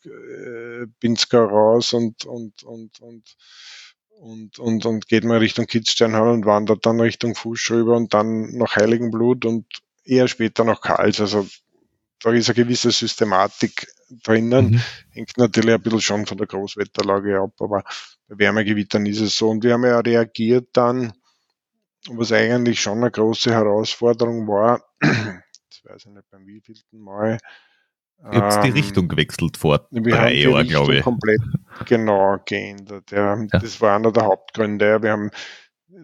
äh, raus und, und, und, und, und, und, und geht mal Richtung Kitzsteinhorn und wandert dann Richtung Fusch rüber und dann nach Heiligenblut und eher später nach Karls. Also da ist eine gewisse Systematik drinnen. Mhm. Hängt natürlich ein bisschen schon von der Großwetterlage ab, aber bei Wärmegewittern ist es so. Und wir haben ja reagiert dann, was eigentlich schon eine große Herausforderung war, das weiß ich nicht beim wievielten Mal, Ihr habt die ähm, Richtung gewechselt vor drei Jahren, glaube ich. komplett genau geändert. Ja. ja. Das war einer der Hauptgründe. Wir haben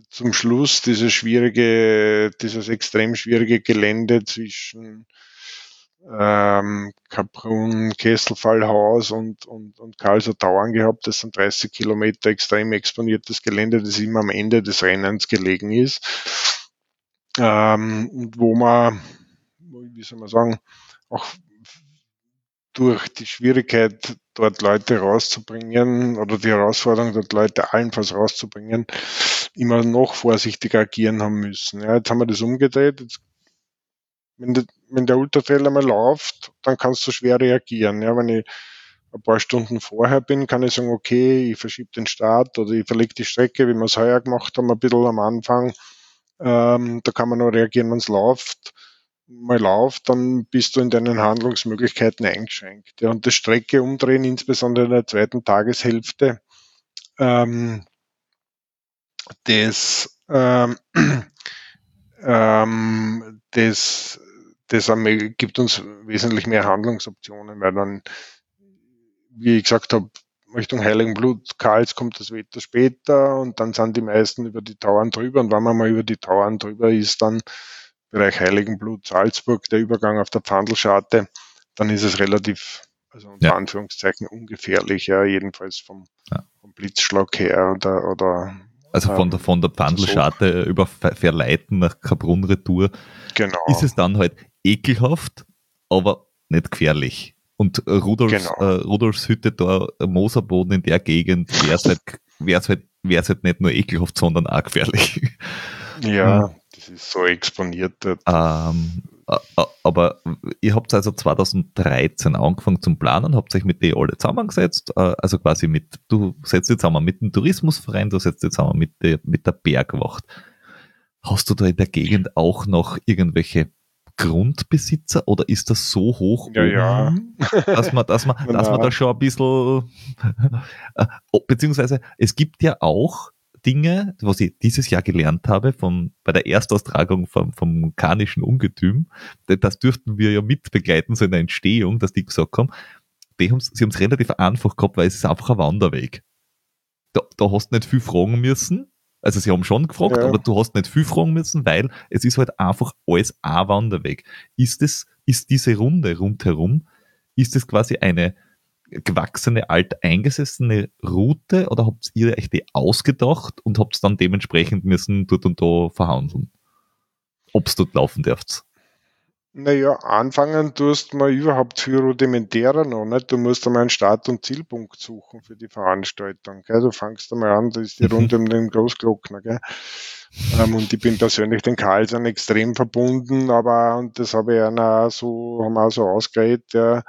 zum Schluss dieses schwierige, dieses extrem schwierige Gelände zwischen ähm, Kaprun, Kesselfallhaus und, und, und Karlsruhe Tauern gehabt. Das sind 30 Kilometer extrem exponiertes Gelände, das immer am Ende des Rennens gelegen ist. Ähm, wo man, wie soll man sagen, auch durch die Schwierigkeit, dort Leute rauszubringen oder die Herausforderung, dort Leute allenfalls rauszubringen, immer noch vorsichtiger agieren haben müssen. Ja, jetzt haben wir das umgedreht. Jetzt, wenn, wenn der Ultratrail einmal läuft, dann kannst du schwer reagieren. Ja, wenn ich ein paar Stunden vorher bin, kann ich sagen, okay, ich verschiebe den Start oder ich verlege die Strecke, wie wir es heuer gemacht haben, ein bisschen am Anfang. Ähm, da kann man nur reagieren, wenn es läuft mal läuft, dann bist du in deinen Handlungsmöglichkeiten eingeschränkt. Ja, und das Strecke umdrehen, insbesondere in der zweiten Tageshälfte, ähm, das, ähm, ähm, das, das gibt uns wesentlich mehr Handlungsoptionen, weil dann, wie ich gesagt habe, Richtung Heiligenblut, Karls kommt das Wetter später und dann sind die meisten über die Tauern drüber und wenn man mal über die Tauern drüber ist, dann Bereich Heiligenblut, Salzburg, der Übergang auf der Pfandelscharte, dann ist es relativ, also unter ja. Anführungszeichen ungefährlich, ja, jedenfalls vom, ja. vom Blitzschlag her oder, oder also von der, von der Pfandelscharte so. über Verleiten nach Kaprun-Retour genau. ist es dann halt ekelhaft, aber nicht gefährlich. Und Rudolfs, genau. äh, Rudolfs Hütte da, Moserboden in der Gegend, wäre es halt, wär's halt, wär's halt nicht nur ekelhaft, sondern auch gefährlich. Ja, das ist so exponiert. Ähm, aber ihr habt also 2013 angefangen zum Planen, habt euch mit denen alle zusammengesetzt, äh, also quasi mit, du setzt dich zusammen mit dem Tourismusverein, du setzt dich zusammen mit der, mit der Bergwacht. Hast du da in der Gegend auch noch irgendwelche Grundbesitzer oder ist das so hoch ja, oben, ja. dass man, dass man, dass man da schon ein bisschen, äh, beziehungsweise es gibt ja auch Dinge, was ich dieses Jahr gelernt habe vom, bei der Erstaustragung vom, vom karnischen Ungetüm, das dürften wir ja mitbegleiten, so in der Entstehung, dass die gesagt haben, die haben, sie haben es relativ einfach gehabt, weil es ist einfach ein Wanderweg. Da, da hast du nicht viel fragen müssen. Also sie haben schon gefragt, ja. aber du hast nicht viel fragen müssen, weil es ist halt einfach alles ein Wanderweg. Ist es, ist diese Runde rundherum, ist es quasi eine, gewachsene, alteingesessene Route oder habt ihr euch die ausgedacht und habt dann dementsprechend müssen dort und da verhandeln? Ob es dort laufen dürft? Naja, anfangen tust mal überhaupt viel rudimentärer noch, nicht? Du musst einmal einen Start- und Zielpunkt suchen für die Veranstaltung, gell? Du fängst einmal an, da ist die mhm. Runde um den Großglockner, gell? Ähm, und ich bin persönlich den Karlsson extrem verbunden, aber, und das habe ich auch so, haben wir auch so ausgeredet, ja,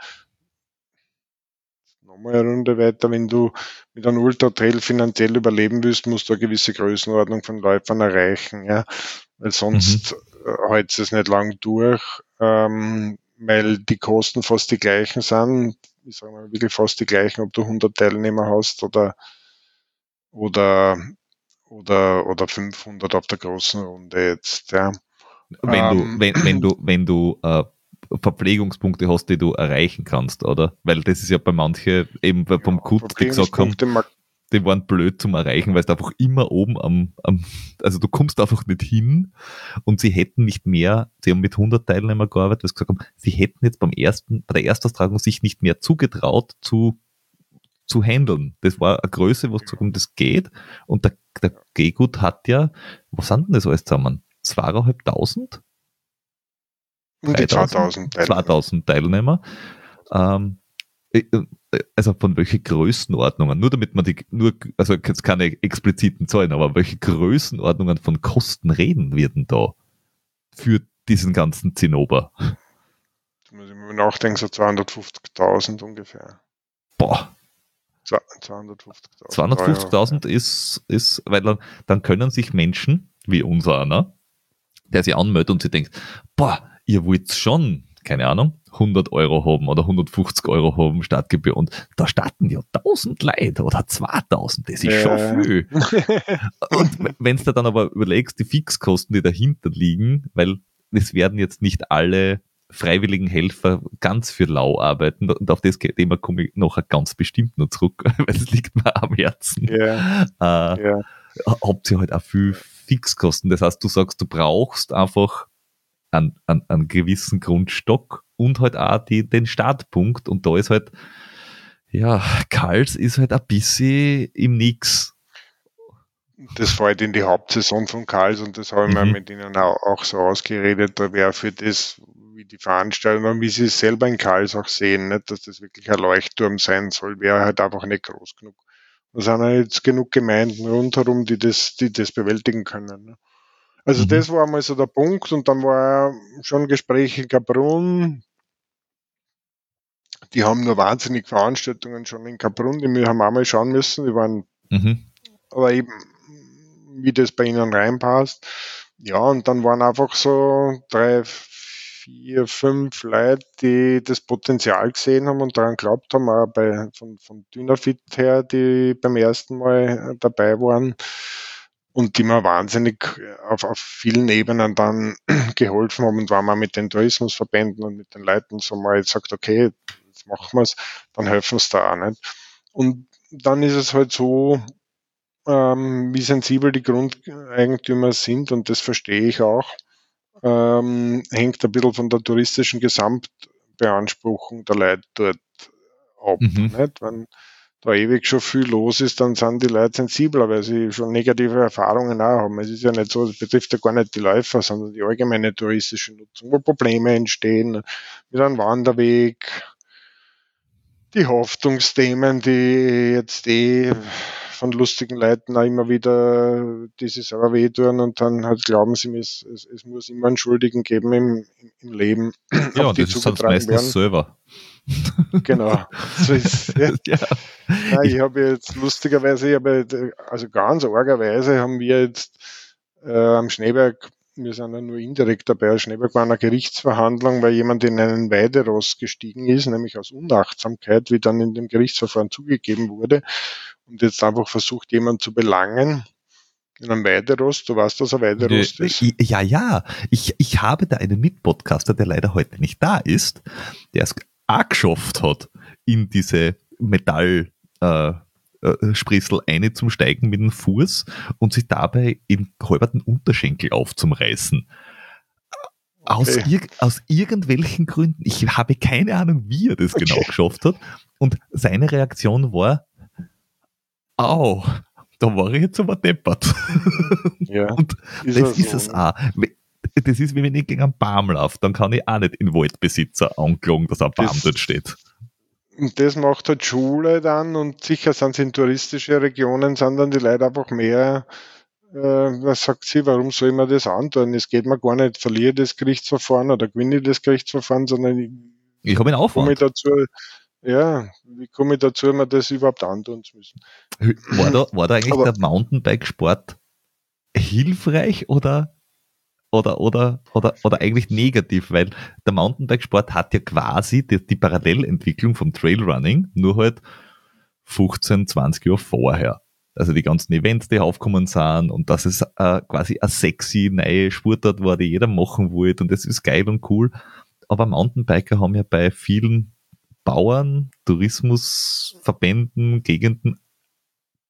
nochmal eine Runde weiter. Wenn du mit einem Ultra-Trail finanziell überleben willst, musst du eine gewisse Größenordnung von Läufern erreichen, ja. Weil sonst mhm. Hält es nicht lang durch, ähm, weil die Kosten fast die gleichen sind. Ich sage mal wirklich fast die gleichen, ob du 100 Teilnehmer hast oder, oder, oder, oder 500 auf der großen Runde jetzt, ja. Wenn ähm, du, wenn, wenn du, wenn du äh, Verpflegungspunkte hast, die du erreichen kannst, oder? Weil das ist ja bei manchen eben vom ja, Kut, gesagt haben, die waren blöd zum Erreichen, weil es einfach immer oben am, am, also du kommst einfach nicht hin und sie hätten nicht mehr, sie haben mit 100 Teilnehmern gearbeitet, weil sie gesagt haben, sie hätten jetzt beim ersten, bei der Erstaustragung sich nicht mehr zugetraut zu, zu handeln. Das war eine Größe, wo sie gesagt haben, das geht und der, der Gehgut hat ja, was sind denn das alles zusammen? Zweieinhalbtausend? Um die 2000 Teilnehmer. 2000 Teilnehmer. Ähm, äh, äh, also von welchen Größenordnungen, nur damit man die, nur, also jetzt keine expliziten Zahlen, aber welche Größenordnungen von Kosten reden wir denn da für diesen ganzen Zinnober? Da muss ich mir nachdenken, so 250.000 ungefähr. Boah. 250.000 250 ist, ist, weil dann, dann können sich Menschen, wie unser einer, der sich anmeldet und sich denkt, boah, ihr wollt schon, keine Ahnung, 100 Euro haben oder 150 Euro haben Startgebühr und da starten ja 1000 Leute oder 2000, das ist ja. schon viel. und wenn du dann aber überlegst, die Fixkosten, die dahinter liegen, weil es werden jetzt nicht alle freiwilligen Helfer ganz für lau arbeiten und auf das Thema komme ich noch ganz bestimmt noch zurück, weil es liegt mir am Herzen. Ja. Äh, ja. Habt ihr halt auch viel Fixkosten. Das heißt, du sagst, du brauchst einfach einen, einen, einen gewissen Grundstock und halt auch die, den Startpunkt. Und da ist halt, ja, Karls ist halt ein bisschen im Nix. Das fällt in die Hauptsaison von Karls und das habe ich mhm. mir mit ihnen auch, so ausgeredet. Da wäre für das, wie die Veranstaltung, wie sie es selber in Karls auch sehen, nicht, dass das wirklich ein Leuchtturm sein soll, wäre halt einfach nicht groß genug. Da sind ja jetzt genug Gemeinden rundherum, die das, die das bewältigen können. Ne? Also mhm. das war mal so der Punkt und dann war schon Gespräch in Kaprun. Die haben nur wahnsinnig Veranstaltungen schon in Kaprun, die wir haben auch mal schauen müssen. Die waren, mhm. aber eben, wie das bei ihnen reinpasst. Ja, und dann waren einfach so drei, vier, fünf Leute, die das Potenzial gesehen haben und daran glaubt haben, auch bei, von, von Dynafit her, die beim ersten Mal dabei waren und die mir wahnsinnig auf, auf vielen Ebenen dann geholfen haben und wenn man mit den Tourismusverbänden und mit den Leuten so mal jetzt sagt, okay, jetzt machen wir es, dann helfen es da auch nicht. Und dann ist es halt so, ähm, wie sensibel die Grundeigentümer sind und das verstehe ich auch, ähm, hängt ein bisschen von der touristischen Gesamtbeanspruchung der Leute dort ab. Mhm. Nicht? Wenn, da ewig schon viel los ist, dann sind die Leute sensibler, weil sie schon negative Erfahrungen auch haben. Es ist ja nicht so, es betrifft ja gar nicht die Läufer, sondern die allgemeine touristische Nutzung, wo Probleme entstehen mit einem Wanderweg, die Haftungsthemen, die jetzt eh von lustigen Leuten auch immer wieder, die sich selber wehtun und dann halt glauben sie, es, es, es muss immer einen Schuldigen geben im, im Leben. Ja, und das ist halt meistens werden. selber. Genau. So ist, ja. ja. Nein, ich habe jetzt lustigerweise, ich habe, also ganz argerweise haben wir jetzt äh, am Schneeberg, wir sind ja nur indirekt dabei, Schneeberg war eine Gerichtsverhandlung, weil jemand in einen Weideross gestiegen ist, nämlich aus Unachtsamkeit, wie dann in dem Gerichtsverfahren zugegeben wurde und jetzt einfach versucht, jemand zu belangen in einem Weiderost. Du weißt, was ein Weiderost ist? Ja, ja. Ich, ich habe da einen Mitpodcaster, der leider heute nicht da ist, der es auch geschafft hat, in diese Metall äh, äh, Sprissel eine zum Steigen mit dem Fuß und sich dabei im halberten Unterschenkel aufzumreißen. Aus, okay. ir aus irgendwelchen Gründen, ich habe keine Ahnung, wie er das genau okay. genau geschafft hat. Und seine Reaktion war, au, da war ich jetzt aber deppert. Ja, und ist das ist so. es auch das ist, wie wenn ich gegen einen Baum laufe, dann kann ich auch nicht in Waldbesitzer anklagen, dass ein Baum das, dort steht. Und das macht halt Schule dann und sicher sind es in touristische Regionen, sind dann die Leute einfach mehr, äh, was sagt sie, warum soll ich mir das antun? Es geht mir gar nicht, verliere das Gerichtsverfahren oder gewinne das Gerichtsverfahren, sondern ich, ich habe ihn Aufwand. Dazu, ja, wie komme ich dazu, mir das überhaupt antun zu müssen? War da, war da eigentlich Aber, der Mountainbike-Sport hilfreich oder oder, oder, oder, oder eigentlich negativ, weil der Mountainbikesport hat ja quasi die, die Parallelentwicklung vom Trailrunning, nur halt 15, 20 Jahre vorher. Also die ganzen Events, die aufkommen sind und dass es äh, quasi eine sexy neue Sportart war, die jeder machen wollte und das ist geil und cool. Aber Mountainbiker haben ja bei vielen Bauern, Tourismusverbänden, Gegenden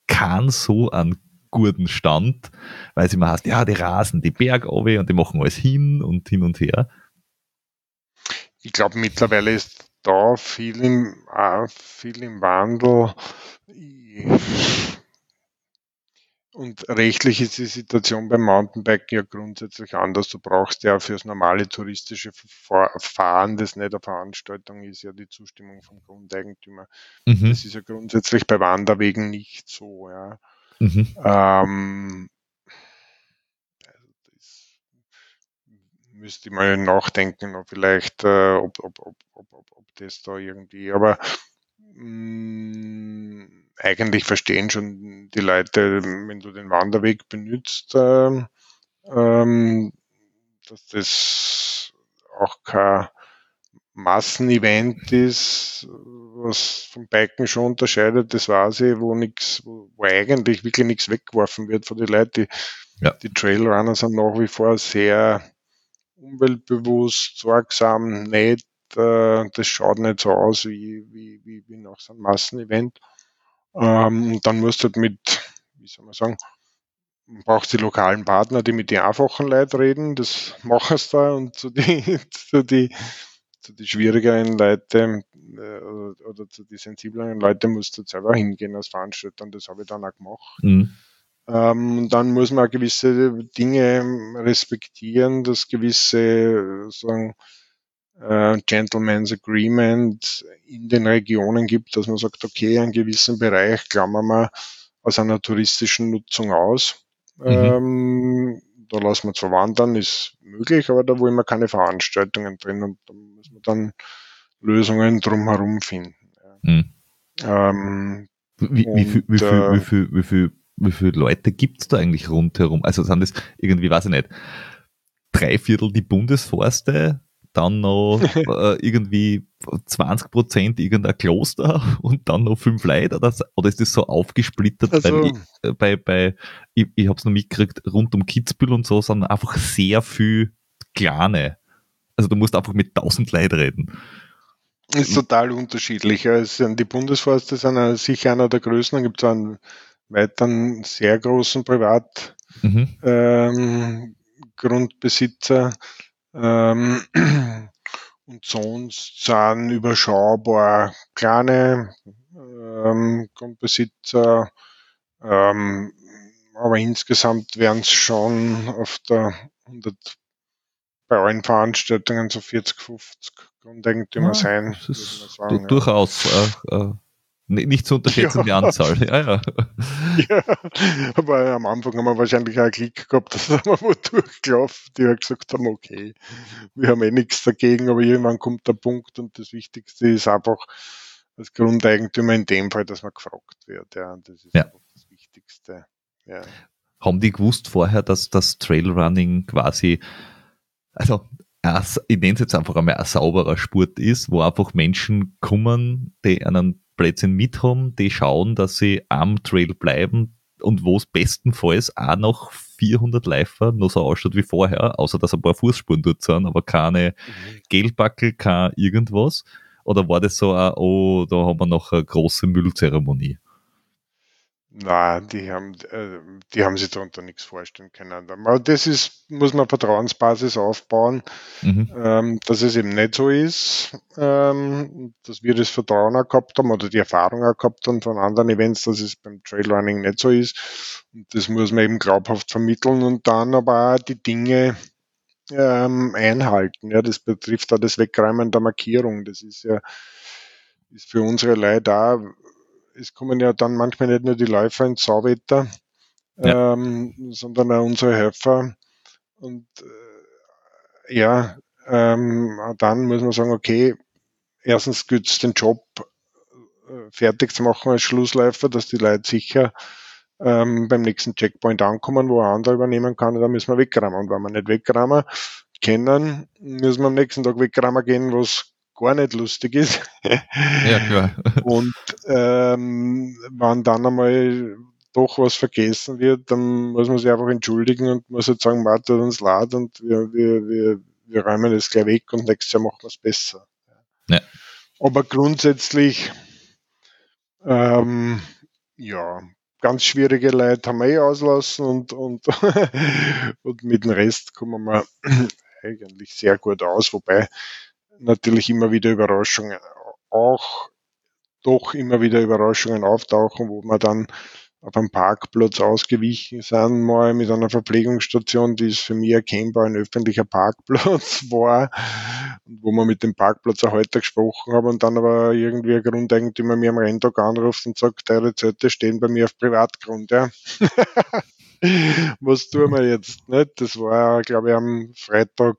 keinen so einen guten Stand, weil es immer heißt, ja, die rasen die Berg und die machen alles hin und hin und her. Ich glaube, mittlerweile ist da viel im, viel im Wandel. Und rechtlich ist die Situation beim Mountainbiken ja grundsätzlich anders. Du brauchst ja fürs normale touristische Fahren, das nicht eine Veranstaltung ist, ja die Zustimmung vom Grundeigentümer. Mhm. Das ist ja grundsätzlich bei Wanderwegen nicht so. Ja. Mhm. Ähm, müsste ich mal nachdenken, vielleicht, äh, ob, ob, ob, ob, ob das da irgendwie, aber mh, eigentlich verstehen schon die Leute, wenn du den Wanderweg benutzt, äh, ähm, dass das auch kein Massenevent ist, was vom Biken schon unterscheidet, das weiß ich, wo nichts, wo, eigentlich wirklich nichts weggeworfen wird von den Leuten. Die, ja. die Trailrunner sind nach wie vor sehr umweltbewusst, sorgsam, nett. Äh, das schaut nicht so aus wie, wie, wie, wie nach so einem Massenevent. Ähm, dann musst du halt mit, wie soll man sagen, man braucht die lokalen Partner, die mit den einfachen Leuten reden, das machen sie da und zu die, zu die, zu die schwierigeren Leute äh, oder zu die sensiblen Leute musst du selber hingehen als Veranstalter und das habe ich dann auch gemacht. Mhm. Ähm, dann muss man gewisse Dinge respektieren, dass gewisse sagen, äh, Gentleman's Agreement in den Regionen gibt, dass man sagt, okay, einen gewissen Bereich klammern wir aus einer touristischen Nutzung aus. Mhm. Ähm, da lassen wir zwar wandern, ist möglich, aber da wollen wir keine Veranstaltungen drin und da müssen wir dann Lösungen drumherum finden. Mhm. Ähm, wie, wie, viel, wie, viel, äh, wie, viel, wie, viel, wie viele Leute gibt es da eigentlich rundherum? Also sind das irgendwie, weiß ich nicht, drei Viertel die Bundesforste, dann noch äh, irgendwie 20 Prozent irgendein Kloster und dann noch fünf Leute oder, oder ist das so aufgesplittert? Also, ich, äh, bei, bei, ich, ich habe es noch mitgekriegt, rund um Kitzbühel und so sind einfach sehr viel kleine. Also du musst einfach mit tausend Leuten reden. Ist total unterschiedlich. Also die Bundesforste sind sicher einer der größten. Dann gibt es einen weiteren sehr großen Privatgrundbesitzer. Mhm. Ähm, ähm, und sonst sind überschaubar kleine ähm, Grundbesitzer, ähm, aber insgesamt werden es schon auf der 100 bei allen Veranstaltungen so 40, 50 Grundeigentümer ja, sein. Das ist sagen, durchaus äh, äh, nicht zu unterschätzen, ja. die Anzahl. Ja, ja. ja, aber am Anfang haben wir wahrscheinlich auch einen Klick gehabt, dass wir wo durchgelaufen, die halt gesagt haben, okay, wir haben eh nichts dagegen, aber irgendwann kommt der Punkt und das Wichtigste ist einfach als Grundeigentümer in dem Fall, dass man gefragt wird. Ja, das ist ja. das Wichtigste. Ja. Haben die gewusst vorher, dass das Trailrunning quasi, also ich nenne es jetzt einfach einmal ein sauberer Sport ist, wo einfach Menschen kommen, die einen Plätzchen mit haben, die schauen, dass sie am Trail bleiben und wo es bestenfalls auch noch 400 Läufer noch so ausschaut wie vorher, außer dass ein paar Fußspuren dort sind, aber keine mhm. Gelbackel, kein irgendwas. Oder war das so, ein, oh, da haben wir noch eine große Müllzeremonie? Nein, die haben, äh, die haben sich darunter nichts vorstellen können. Aber das ist, muss man Vertrauensbasis aufbauen, mhm. ähm, dass es eben nicht so ist, ähm, dass wir das Vertrauen auch gehabt haben oder die Erfahrung auch gehabt haben von anderen Events, dass es beim Trailrunning nicht so ist. Und das muss man eben glaubhaft vermitteln und dann aber auch die Dinge ähm, einhalten. Ja, das betrifft auch das Wegräumen der Markierung. Das ist ja ist für unsere Leute auch es kommen ja dann manchmal nicht nur die Läufer ins Sauwetter, ja. ähm, sondern auch unsere Helfer. Und äh, ja, ähm, dann muss man sagen, okay, erstens gilt es den Job äh, fertig zu machen als Schlussläufer, dass die Leute sicher ähm, beim nächsten Checkpoint ankommen, wo ein anderer übernehmen kann, da müssen wir wegräumen. Und wenn wir nicht wegräumen können, müssen wir am nächsten Tag wegräumen gehen, was gar nicht lustig ist. Ja, klar. Und ähm, wenn dann einmal doch was vergessen wird, dann muss man sich einfach entschuldigen und muss halt sagen, Martin hat uns leid und wir, wir, wir, wir räumen das gleich weg und nächstes Jahr machen wir es besser. Ja. Aber grundsätzlich, ähm, ja, ganz schwierige Leute haben wir eh auslassen und, und, und mit dem Rest kommen wir eigentlich sehr gut aus, wobei natürlich immer wieder Überraschungen, auch doch immer wieder Überraschungen auftauchen, wo man dann auf einem Parkplatz ausgewichen sind, mal mit einer Verpflegungsstation, die ist für mich erkennbar ein öffentlicher Parkplatz war, wo man mit dem Parkplatzerhalter gesprochen haben und dann aber irgendwie ein Grundeigentümer mir am Renntag anruft und sagt, eure Zelte stehen bei mir auf Privatgrund, ja. Was tun wir jetzt? Nicht? Das war, glaube ich, am Freitag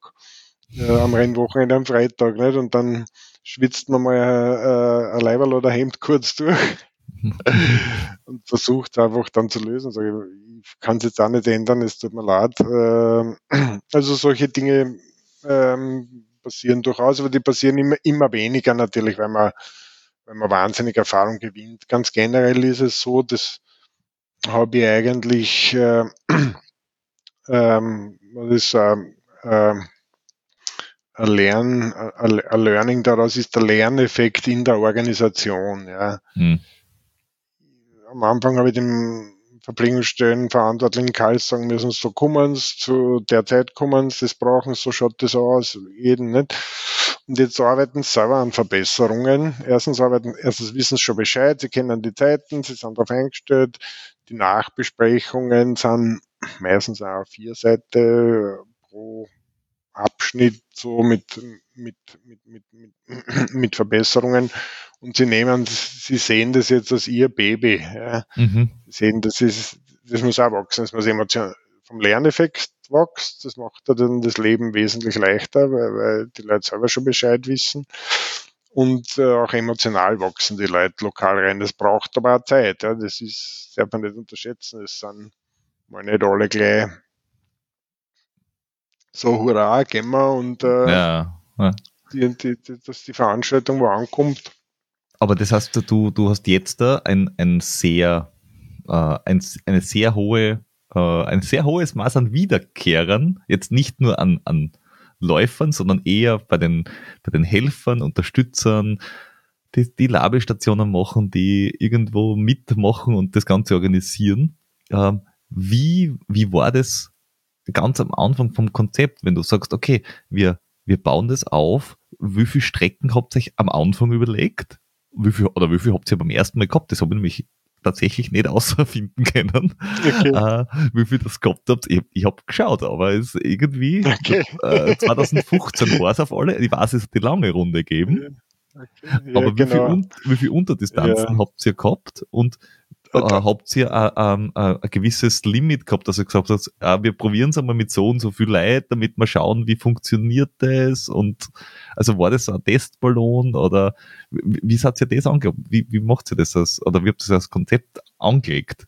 äh, am Rennwochenende am Freitag, nicht? Und dann schwitzt man mal äh, ein Leiberl oder Hemd kurz durch und versucht einfach dann zu lösen. Sag ich, kann es jetzt auch nicht ändern, es tut mir leid. Ähm, also solche Dinge ähm, passieren durchaus, aber die passieren immer, immer weniger natürlich, weil man, weil man wahnsinnig Erfahrung gewinnt. Ganz generell ist es so, dass habe ich eigentlich äh, ähm, was ist ähm, äh, ein, Lern, ein Learning daraus ist der Lerneffekt in der Organisation. Ja. Hm. Am Anfang habe ich dem Verpflegungsstellen Verantwortlichen Karls sagen müssen, so kommen zu der Zeit kommen das brauchen so schaut das aus, jeden nicht. Und jetzt arbeiten sie selber an Verbesserungen. Erstens arbeiten, erstens wissen sie schon Bescheid, sie kennen die Zeiten, sie sind darauf eingestellt. Die Nachbesprechungen sind meistens auch vier Seiten pro Abschnitt so mit, mit, mit, mit, mit, mit Verbesserungen und sie nehmen, sie sehen das jetzt als ihr Baby. Ja. Mhm. Sie sehen, das ist, das muss auch wachsen, das muss emotional vom Lerneffekt wächst, das macht dann das Leben wesentlich leichter, weil, weil die Leute selber schon Bescheid wissen. Und äh, auch emotional wachsen die Leute lokal rein. Das braucht aber auch Zeit. Ja. Das ist, darf man nicht unterschätzen. Es sind mal nicht alle gleich so hurra, gehen wir und äh, ja, ja. Die, die, die, dass die Veranstaltung wo ankommt. Aber das heißt, du, du hast jetzt da ein, ein sehr, äh, ein, eine sehr hohe, äh, ein sehr hohes Maß an Wiederkehrern, jetzt nicht nur an, an Läufern, sondern eher bei den, bei den Helfern, Unterstützern, die, die Labestationen machen, die irgendwo mitmachen und das Ganze organisieren. Ähm, wie, wie war das ganz am Anfang vom Konzept, wenn du sagst, okay, wir, wir bauen das auf, wie viele Strecken habt ihr euch am Anfang überlegt? Wie viel, oder wie viel habt ihr beim ersten Mal gehabt? Das habe ich nämlich tatsächlich nicht ausfinden können, okay. äh, wie viel das gehabt habt. Ich, ich habe geschaut, aber es irgendwie okay. äh, 2015 war es auf alle. Ich weiß, es hat die lange Runde gegeben. Okay. Ja, aber wie, genau. viel, wie viel Unterdistanzen ja. habt ihr gehabt und äh, habt ihr ein, ein, ein, gewisses Limit gehabt, dass ihr gesagt habt, äh, wir probieren es einmal mit so und so viel Leid, damit wir schauen, wie funktioniert das und also war das ein Testballon oder wie, wie seid ihr das angelegt? Wie, wie macht ihr das als, oder wie habt ihr das als Konzept angelegt?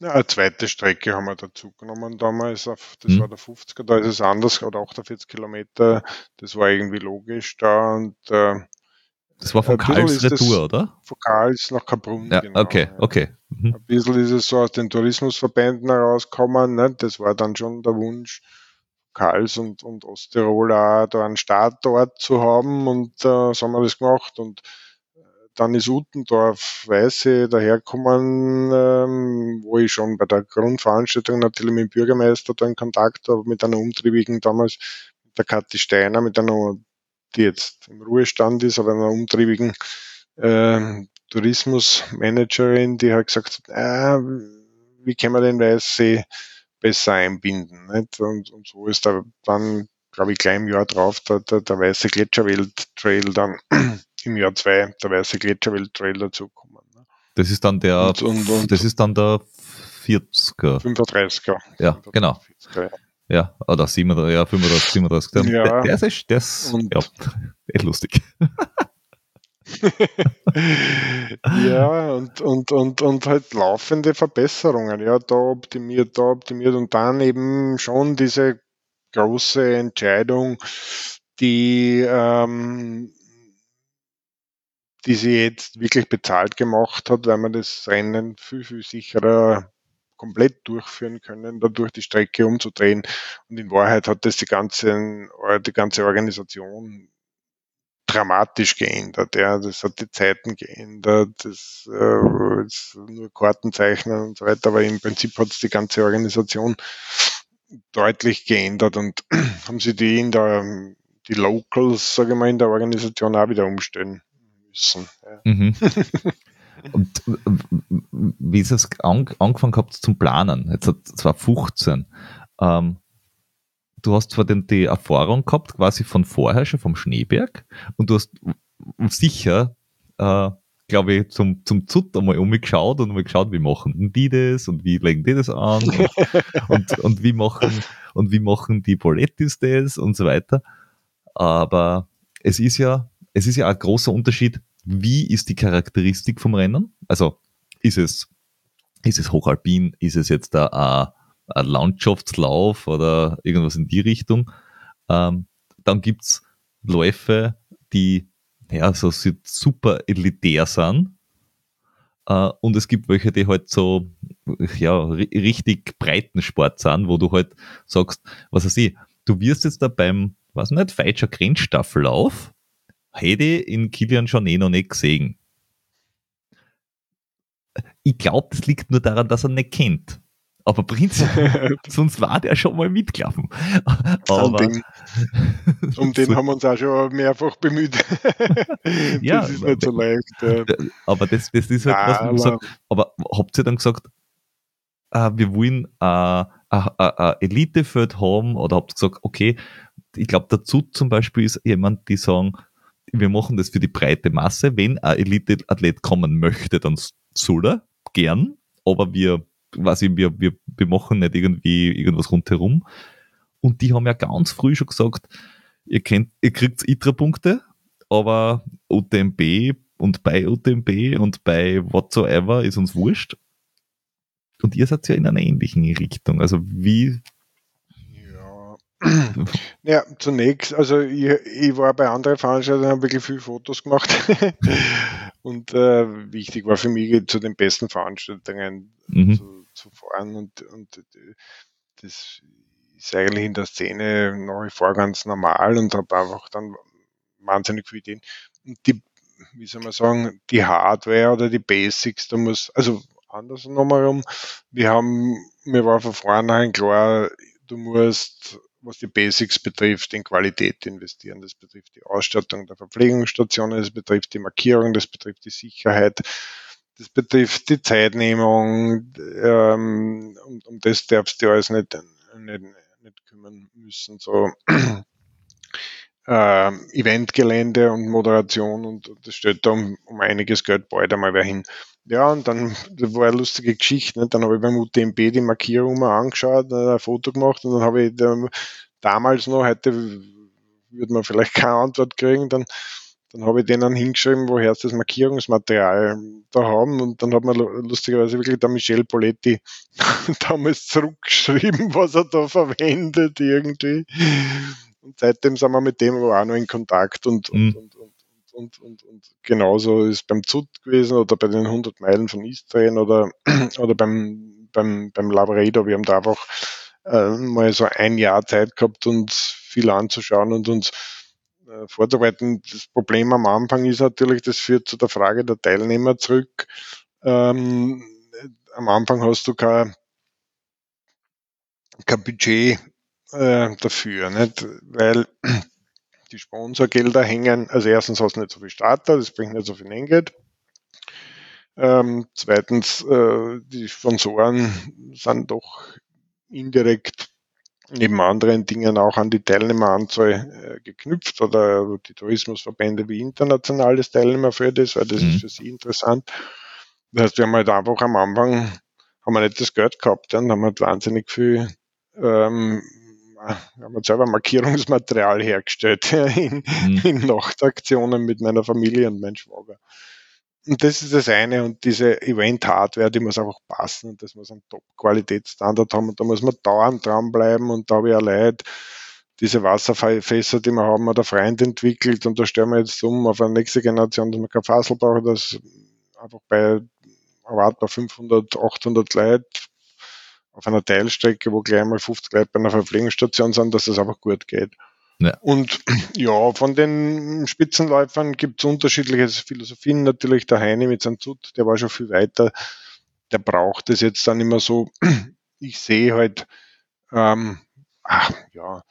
Ja, eine zweite Strecke haben wir dazu genommen damals, auf, das hm. war der 50er, da ist es anders, oder 48 Kilometer, das war irgendwie logisch da und äh, das war von Karlsretour, oder? Von Karls nach Kaprun, ja, genau. Okay, okay. Mhm. Ein bisschen ist es so aus den Tourismusverbänden herausgekommen, ne? das war dann schon der Wunsch, Karls und, und Osttirol auch da einen Startort zu haben und äh, so haben wir das gemacht und äh, dann ist Utendorf Weiße daherkommen, ähm, wo ich schon bei der Grundveranstaltung natürlich mit dem Bürgermeister da in Kontakt habe, mit einer umtriebigen damals, mit der Kathi Steiner, mit einer die jetzt im Ruhestand ist, aber einer umtriebigen äh, Tourismusmanagerin, die hat gesagt, äh, wie kann man den Weißsee besser einbinden? Nicht? Und, und so ist da dann, glaube ich, gleich im Jahr drauf der, der, der Weiße Gletscherwelt-Trail dann im Jahr zwei der Weiße Gletscherwelt-Trail dazukommen. Ne? Das ist dann der, und, und, das ist dann der 40er. 35er. Ja, 35er, genau. Ja. Ja, oder 37, ja, 35, 37. Der, ja. der, der ist, der ist ja, echt lustig. ja, und, und, und, und halt laufende Verbesserungen. Ja, da optimiert, da optimiert und dann eben schon diese große Entscheidung, die, ähm, die sie jetzt wirklich bezahlt gemacht hat, weil man das Rennen viel, viel sicherer komplett durchführen können, dadurch die Strecke umzudrehen. Und in Wahrheit hat das die ganze, die ganze Organisation dramatisch geändert. Ja, das hat die Zeiten geändert, das äh, ist nur Kartenzeichnen und so weiter, aber im Prinzip hat es die ganze Organisation deutlich geändert und haben sie die in der die Locals, sage ich mal, in der Organisation auch wieder umstellen müssen. Ja. Mhm. Und wie ist es an, angefangen gehabt zum Planen? Jetzt hat 2015. Ähm, du hast zwar den, die Erfahrung gehabt, quasi von vorher schon vom Schneeberg, und du hast sicher, äh, glaube ich, zum, zum Zut einmal umgeschaut und mal geschaut, wie machen die das und wie legen die das an und, und, und, wie machen, und wie machen die Polettis das und so weiter. Aber es ist ja es ist ja ein großer Unterschied, wie ist die Charakteristik vom Rennen? Also ist es, ist es hochalpin, ist es jetzt ein, ein Landschaftslauf oder irgendwas in die Richtung? Ähm, dann gibt's Läufe, die ja, so super elitär sind. Uh, und es gibt welche, die halt so ja, richtig breiten Sport sind, wo du halt sagst, was weiß ich, du wirst jetzt da beim, was nicht, Feitscher Grenzstaffellauf, hätte ich in Kilian schon eh noch nicht gesehen. Ich glaube, das liegt nur daran, dass er nicht kennt. Aber prinzipiell, sonst war der schon mal mitgelaufen. Aber, um den, um den haben wir uns auch schon mehrfach bemüht. das ja, ist nicht so leicht. Aber das, das ist halt was, man sagt. Aber habt ihr dann gesagt, äh, wir wollen äh, ein Elitefeld haben oder habt ihr gesagt, okay, ich glaube, dazu zum Beispiel ist jemand, die sagen, wir machen das für die breite Masse. Wenn ein Elite-Athlet kommen möchte, dann soll er gern, aber wir quasi, wir, wir, wir machen nicht irgendwie irgendwas rundherum. Und die haben ja ganz früh schon gesagt, ihr kennt, ihr kriegt ITRA-Punkte, aber UTMB und bei UTMB und bei whatsoever ist uns wurscht. Und ihr seid ja in einer ähnlichen Richtung. Also wie ja, zunächst, also ich, ich war bei anderen Veranstaltungen, habe wirklich viele Fotos gemacht. und äh, wichtig war für mich, zu den besten Veranstaltungen mhm. zu, zu fahren und, und das ist eigentlich in der Szene nach wie vor ganz normal und habe einfach dann wahnsinnig viele Ideen. Und die, wie soll man sagen, die Hardware oder die Basics, da muss, also anders nochmal um, wir haben, mir war von vornherein klar, du musst, was die Basics betrifft, in Qualität investieren. Das betrifft die Ausstattung der Verpflegungsstationen, das betrifft die Markierung, das betrifft die Sicherheit, das betrifft die Zeitnehmung, ähm, um, um das darfst du alles nicht, nicht, nicht kümmern müssen. So äh, Eventgelände und Moderation und das stellt da um, um einiges Geld bald einmal wer hin. Ja, und dann das war eine lustige Geschichte. Ne? Dann habe ich beim UTMB die Markierung mal angeschaut, ein Foto gemacht und dann habe ich da, damals noch, heute würde man vielleicht keine Antwort kriegen, dann dann habe ich denen hingeschrieben, woher sie das Markierungsmaterial da haben. Und dann hat man lustigerweise wirklich der Michel Poletti damals zurückgeschrieben, was er da verwendet irgendwie. Und seitdem sind wir mit dem aber auch noch in Kontakt und, mhm. und, und, und, und, und, genauso ist beim ZUT gewesen oder bei den 100 Meilen von Istrien oder, oder beim, beim, beim Lavaredo. Wir haben da einfach äh, mal so ein Jahr Zeit gehabt, uns viel anzuschauen und uns äh, vorzubereiten. Das Problem am Anfang ist natürlich, das führt zu der Frage der Teilnehmer zurück. Ähm, am Anfang hast du kein, kein Budget äh, dafür, nicht? weil die Sponsorgelder hängen, also erstens hast du nicht so viel Starter, das bringt nicht so viel Nenngeld. Ähm, zweitens, äh, die Sponsoren sind doch indirekt neben anderen Dingen auch an die Teilnehmeranzahl äh, geknüpft oder die Tourismusverbände wie internationales Teilnehmerfeld ist, weil das mhm. ist für sie interessant. Das heißt, wir haben halt einfach am Anfang haben wir nicht das Geld gehabt, dann haben wir halt wahnsinnig viel ähm, haben wir selber Markierungsmaterial hergestellt in, mhm. in Nachtaktionen mit meiner Familie und meinem Schwager. Und das ist das eine. Und diese Event-Hardware, die muss einfach passen und das muss einen Top-Qualitätsstandard haben. Und da muss man dauernd dranbleiben. Und da habe ich allein diese Wasserfässer, die wir haben, hat ein Freund entwickelt. Und da stellen wir jetzt um auf eine nächste Generation, dass wir kein Fassel brauchen, dass einfach bei erwartbar 500, 800 Leute auf einer Teilstrecke, wo gleich mal 50 Leute bei einer Verpflegungsstation sind, dass das einfach gut geht. Ja. Und ja, von den Spitzenläufern gibt es unterschiedliche Philosophien. Natürlich der Heine mit seinem Zut, der war schon viel weiter. Der braucht es jetzt dann immer so. Ich sehe halt, ähm, ach, ja,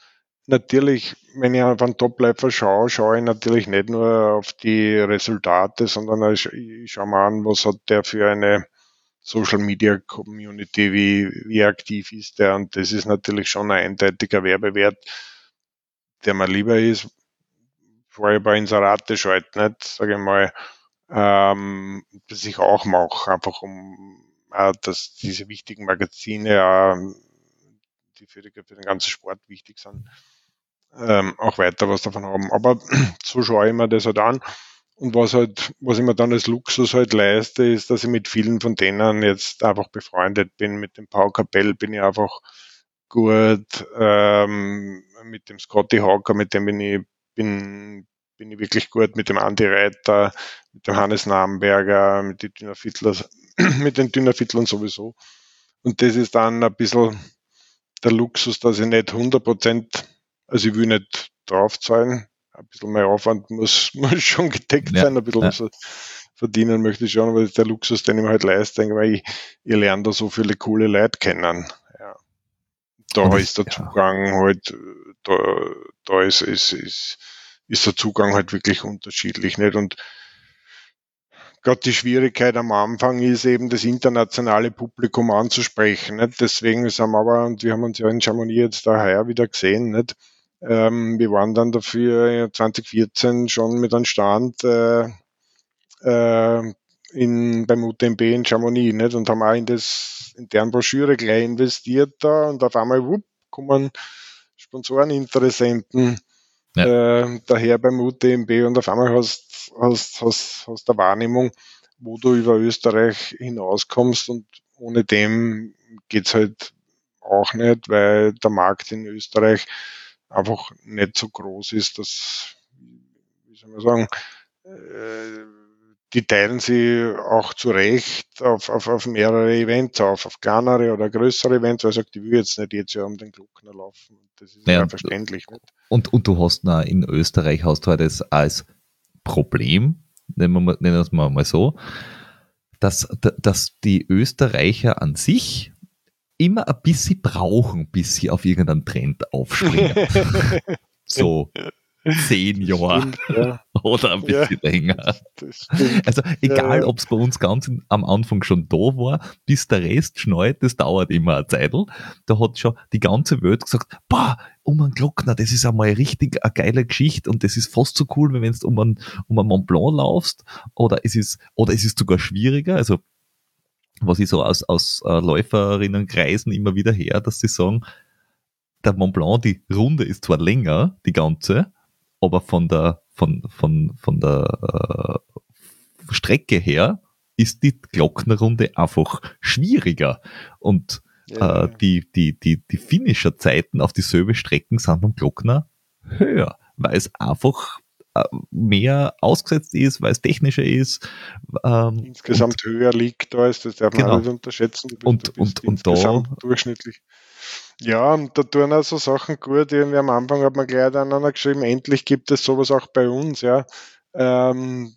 natürlich, wenn ich auf einen Topläufer schaue, schaue ich natürlich nicht nur auf die Resultate, sondern ich, ich schaue mal an, was hat der für eine Social Media Community, wie, wie aktiv ist der? Und das ist natürlich schon ein eindeutiger Werbewert der mir lieber ist, vorher bei Inserate schalten, nicht, sage ich mal, ähm, das ich auch mache, einfach um äh, dass diese wichtigen Magazine, äh, die für, die für, den ganzen Sport wichtig sind, ähm, auch weiter was davon haben. Aber so schaue ich mir das halt an. Und was halt, was ich mir dann als Luxus halt leiste, ist, dass ich mit vielen von denen jetzt einfach befreundet bin. Mit dem Paul Capell bin ich einfach gut, ähm, mit dem Scotty Hawker, mit dem bin ich, bin, bin ich wirklich gut, mit dem Andy Reiter, mit dem Hannes Namberger, mit den Dünnerviertlers, mit den Dünnerviertlern sowieso. Und das ist dann ein bisschen der Luxus, dass ich nicht 100 Prozent, also ich will nicht draufzahlen, ein bisschen mehr Aufwand muss, muss schon gedeckt ja, sein, ein bisschen ja. was verdienen möchte ich schon, aber der Luxus, den ich mir halt leiste, weil ich, ich lerne da so viele coole Leute kennen. Ja. Da das, ist der Zugang ja. halt, da, da ist, ist, ist, ist der Zugang halt wirklich unterschiedlich, nicht? Und gerade die Schwierigkeit am Anfang ist eben das internationale Publikum anzusprechen. Nicht? Deswegen sind wir aber, und wir haben uns ja in Chamonix jetzt daher wieder gesehen, nicht? Ähm, wir waren dann dafür 2014 schon mit einem Stand äh, äh, in, beim UTMB in Chamonix nicht? und haben auch in, das, in deren Broschüre gleich investiert da und auf einmal wupp, kommen Sponsoreninteressenten ja. äh, daher beim UTMB und auf einmal hast, hast, hast, hast der Wahrnehmung, wo du über Österreich hinauskommst und ohne dem geht's halt auch nicht, weil der Markt in Österreich einfach nicht so groß ist, dass, wie soll man sagen, äh, die teilen sie auch zu Recht auf, auf, auf mehrere Events auf, auf kleinere oder größere Events, weil er sagt, ich will jetzt nicht jetzt ja um den Glockner laufen. Das ist ja, verständlich. Nicht? Und, und du hast na, in Österreich hast du halt das als Problem, nennen wir, es mal, mal so, dass, dass die Österreicher an sich immer ein bisschen brauchen, bis sie auf irgendeinen Trend aufspringen. so zehn Jahre ja. oder ein bisschen ja, länger. Also egal, ja. ob es bei uns ganz am Anfang schon da war, bis der Rest schneit, das dauert immer eine Zeit. Da hat schon die ganze Welt gesagt, boah, um einen Glockner, das ist einmal richtig eine geile Geschichte und das ist fast so cool, wie wenn du um einen, um einen Mont Blanc laufst oder es ist, oder es ist sogar schwieriger, also was ich so aus, aus äh, Läuferinnenkreisen immer wieder her, dass sie sagen, der Mont Blanc, die Runde ist zwar länger, die ganze, aber von der, von, von, von der äh, Strecke her ist die Glocknerrunde einfach schwieriger. Und ja. äh, die, die, die, die finnischer Zeiten auf dieselbe Strecken sind beim Glockner höher, weil es einfach mehr ausgesetzt ist, weil es technischer ist. Ähm, Insgesamt höher liegt da, ist das darf man genau. nicht unterschätzen. Und, und, und da durchschnittlich. Ja, und da tun auch so Sachen gut. Irgendwie am Anfang hat man gleich aneinander geschrieben, endlich gibt es sowas auch bei uns, ja. Ähm,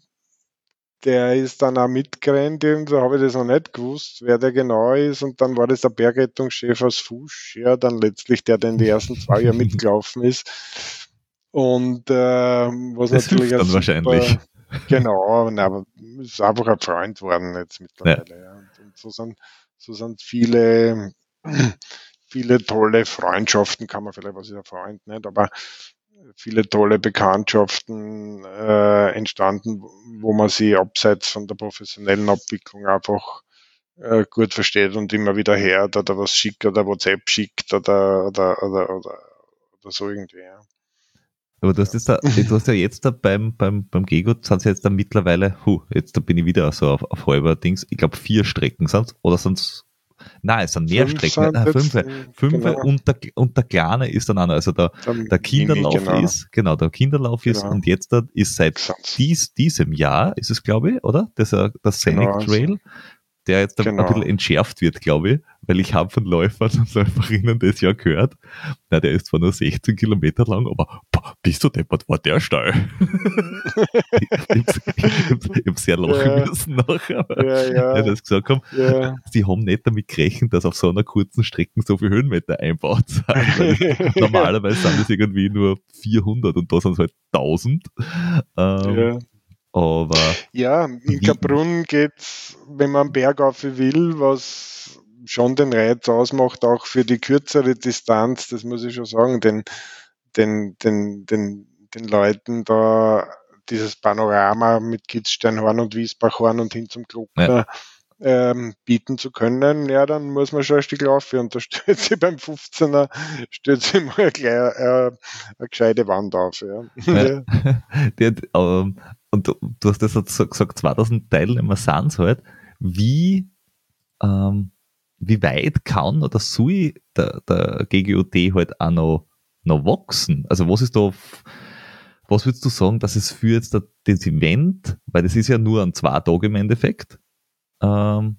der ist dann auch mitgerannt, so habe ich das noch nicht gewusst, wer der genau ist. Und dann war das der Bergrettungschef aus Fusch, ja, dann letztlich der, der in die ersten zwei Jahre mitgelaufen ist. Und äh, was das natürlich dann super, wahrscheinlich. Genau, aber ist einfach ein Freund worden jetzt mittlerweile. Ja. ja. Und, und so sind so sind viele viele tolle Freundschaften, kann man vielleicht, was ist ein Freund nicht, aber viele tolle Bekanntschaften äh, entstanden, wo man sie abseits von der professionellen Abwicklung einfach äh, gut versteht und immer wieder hört oder was schickt oder WhatsApp schickt oder, oder, oder, oder, oder so irgendwie. Ja. Aber du hast, jetzt da, du hast ja jetzt da beim, beim, beim Gegut, sind es jetzt da mittlerweile, hu, jetzt da bin ich wieder so auf, auf halber Dings, ich glaube vier Strecken sind oder sind es Nein, es sind mehr fünf Strecken. Nein, fünf, fünf genau. und, der, und der kleine ist dann einer. Also der, der Kinderlauf genau. ist, genau, der Kinderlauf genau. ist und jetzt ist seit dies, diesem Jahr, ist es glaube ich, oder? Das, der Scenic genau, Trail. Also der jetzt genau. ein bisschen entschärft wird, glaube ich, weil ich habe von Läufern und Läuferinnen das ja gehört. Na, der ist zwar nur 16 Kilometer lang, aber bist du deppert, war der steil. ich ich habe sehr lachen ja. müssen nachher, ja, ja. das gesagt haben. Ja. Sie haben nicht damit gerechnet, dass auf so einer kurzen Strecke so viele Höhenmeter einbaut sind. normalerweise sind es irgendwie nur 400 und da sind es halt 1000. Ähm, ja. Aber ja, in Kaprun geht's, wenn man Berg auf will, was schon den Reiz ausmacht, auch für die kürzere Distanz, das muss ich schon sagen, den, den, den, den, den Leuten da dieses Panorama mit Kitzsteinhorn und Wiesbachhorn und hin zum Glockner, ähm, bieten zu können, ja, dann muss man schon ein Stück laufen und da stellt sie beim 15er, stellt sie mal gleich äh, eine gescheite Wand auf. Ja. ja. Die, ähm, und du, du, hast das so gesagt, 2000 Teilnehmer sind es halt. Wie, ähm, wie weit kann oder soll der, der GGOT halt auch noch, noch wachsen? Also was ist da, was würdest du sagen, dass es für jetzt das Event, weil das ist ja nur ein zwei Tage im Endeffekt, ähm,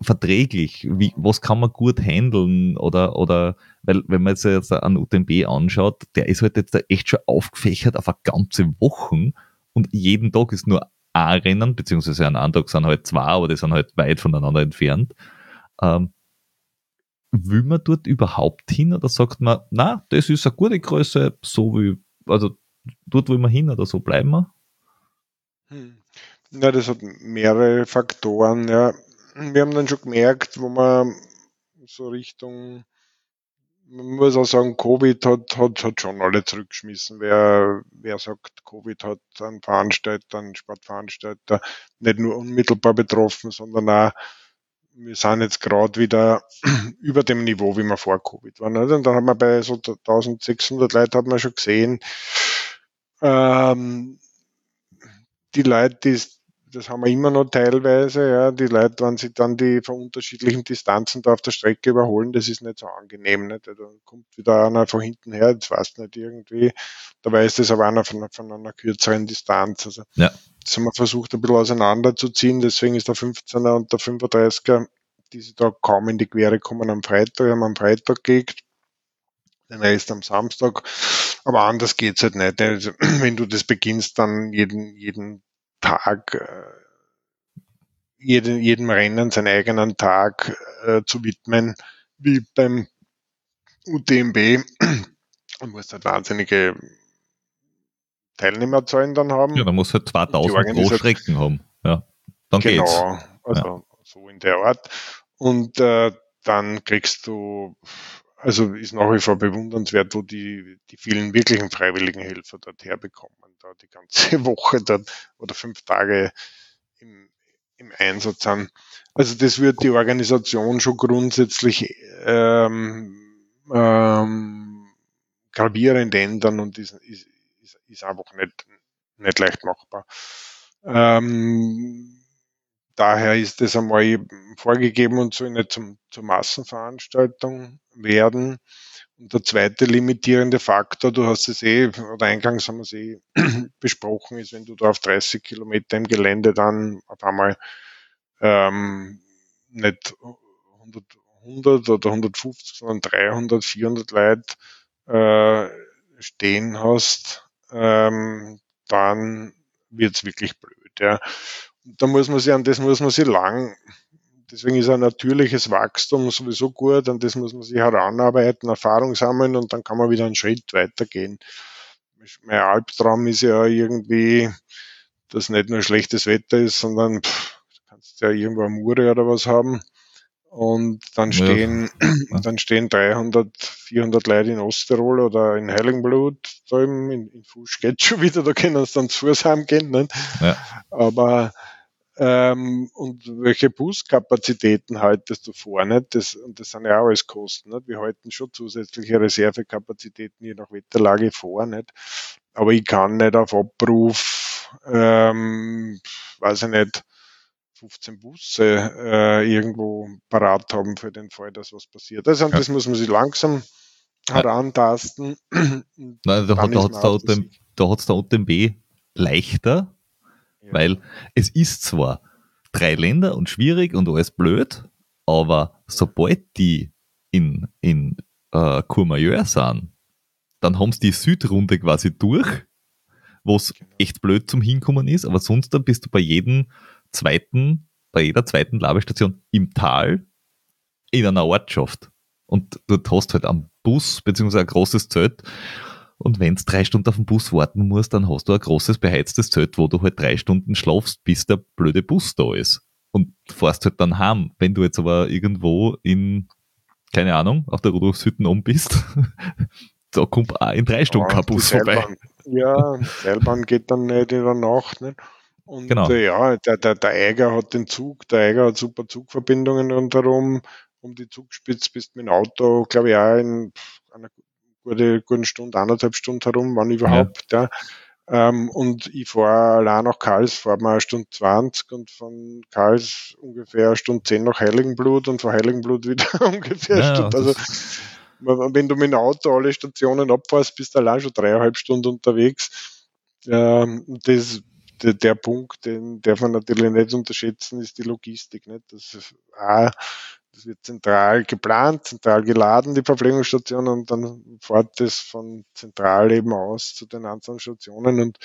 verträglich? Wie, was kann man gut handeln? Oder, oder weil, wenn man jetzt, jetzt an UTMB anschaut, der ist halt jetzt echt schon aufgefächert auf eine ganze Woche und jeden Tag ist nur ein Rennen, beziehungsweise an einem Tag sind halt zwei, aber die sind halt weit voneinander entfernt. Ähm, will man dort überhaupt hin oder sagt man, na, das ist eine gute Größe, so wie, also dort will man hin oder so bleiben wir? Hm. Ja, das hat mehrere Faktoren. Ja. Wir haben dann schon gemerkt, wo man so Richtung, man muss auch sagen, Covid hat, hat, hat schon alle zurückgeschmissen. Wer, wer sagt, Covid hat einen Veranstalter, einen Sportveranstalter nicht nur unmittelbar betroffen, sondern auch, wir sind jetzt gerade wieder über dem Niveau, wie wir vor Covid waren. Und dann haben wir bei so 1600 Leuten hat man schon gesehen, ähm, die Leute, die das haben wir immer noch teilweise, ja, die Leute, wenn sie dann die von unterschiedlichen Distanzen da auf der Strecke überholen, das ist nicht so angenehm, nicht? Da kommt wieder einer von hinten her, das weiß nicht irgendwie, dabei ist das aber einer von, von einer kürzeren Distanz, also, ja. Das haben wir versucht ein bisschen auseinanderzuziehen, deswegen ist der 15er und der 35er, die sie da kaum in die Quere kommen am Freitag, haben am Freitag gelegt, den Rest am Samstag, aber anders geht's halt nicht. Also, wenn du das beginnst, dann jeden, jeden Tag, äh, jeden, jedem Rennen seinen eigenen Tag äh, zu widmen, wie beim UTMB. Man muss halt wahnsinnige Teilnehmerzahlen dann haben. Ja, man muss halt 2000 pro Strecken haben. Ja, dann genau, geht's. also ja. so in der Art. Und äh, dann kriegst du also ist nach wie vor bewundernswert, wo die, die vielen wirklichen freiwilligen Helfer dort herbekommen, da die ganze Woche dort oder fünf Tage im, im Einsatz sind. Also das wird die Organisation schon grundsätzlich ähm, ähm, gravierend ändern und ist, ist, ist, ist einfach nicht, nicht leicht machbar. Ähm, daher ist es einmal vorgegeben und soll nicht zum, zur Massenveranstaltung werden. Und der zweite limitierende Faktor, du hast es eh, oder eingangs haben wir es eh besprochen, ist, wenn du da auf 30 Kilometer im Gelände dann auf einmal ähm, nicht 100, 100 oder 150, sondern 300, 400 Leute äh, stehen hast, ähm, dann wird's wirklich blöd. Ja da muss man sich, an das muss man sich lang, deswegen ist ein natürliches Wachstum sowieso gut, an das muss man sich heranarbeiten, Erfahrung sammeln und dann kann man wieder einen Schritt weitergehen. Mein Albtraum ist ja irgendwie, dass nicht nur schlechtes Wetter ist, sondern pff, kannst ja irgendwo am Mure oder was haben. Und dann stehen, ja. dann stehen 300, 400 Leute in Osttirol oder in Heiligenblut, da im, in, in Fuß geht schon wieder, da können sie dann zu Fuß heimgehen, nicht? Ja. Aber, ähm, und welche Buskapazitäten haltest du vor? Nicht? Das, und das sind ja auch alles Kosten. Nicht? Wir halten schon zusätzliche Reservekapazitäten je nach Wetterlage vor. Nicht? Aber ich kann nicht auf Abruf, ähm, weiß ich nicht, 15 Busse äh, irgendwo parat haben für den Fall, dass was passiert. Also ja. das muss man sich langsam herantasten. Nein, da hat es der OTMB leichter, weil es ist zwar drei Länder und schwierig und alles blöd, aber sobald die in, in äh, Courmayeur sind, dann haben sie die Südrunde quasi durch, wo es genau. echt blöd zum Hinkommen ist, aber sonst dann bist du bei jedem zweiten, bei jeder zweiten Labestation im Tal in einer Ortschaft. Und dort hast du halt einen Bus beziehungsweise ein großes Zelt und wenn du drei Stunden auf den Bus warten musst, dann hast du ein großes beheiztes Zelt, wo du halt drei Stunden schlafst, bis der blöde Bus da ist. Und fährst halt dann heim. Wenn du jetzt aber irgendwo in, keine Ahnung, auf der Rudolfshütten um bist, da kommt auch in drei Stunden ja, kein Bus vorbei. Ja, Seilbahn geht dann nicht in der Nacht. Nicht? Und Genau. äh, ja, der, der, der Eiger hat den Zug, der Eiger hat super Zugverbindungen rundherum. Um die Zugspitze bist du mit dem Auto, glaube ich, auch in einer gute, guten Stunde, eineinhalb Stunden herum, wann überhaupt. Ja. Ähm, und ich fahre allein nach Karls, fahre mal eine Stunde 20 und von Karls ungefähr eine Stunde 10 nach Heiligenblut und von Heiligenblut wieder ungefähr eine Ja, Stunde. Also wenn du mit dem Auto alle Stationen abfährst, bist du allein schon dreieinhalb Stunden unterwegs. Ähm, das, der, der Punkt, den darf man natürlich nicht unterschätzen, ist die Logistik. Nicht? Das, auch, das wird zentral geplant, zentral geladen, die Verpflegungsstation, und dann fährt das von zentral eben aus zu den einzelnen Stationen und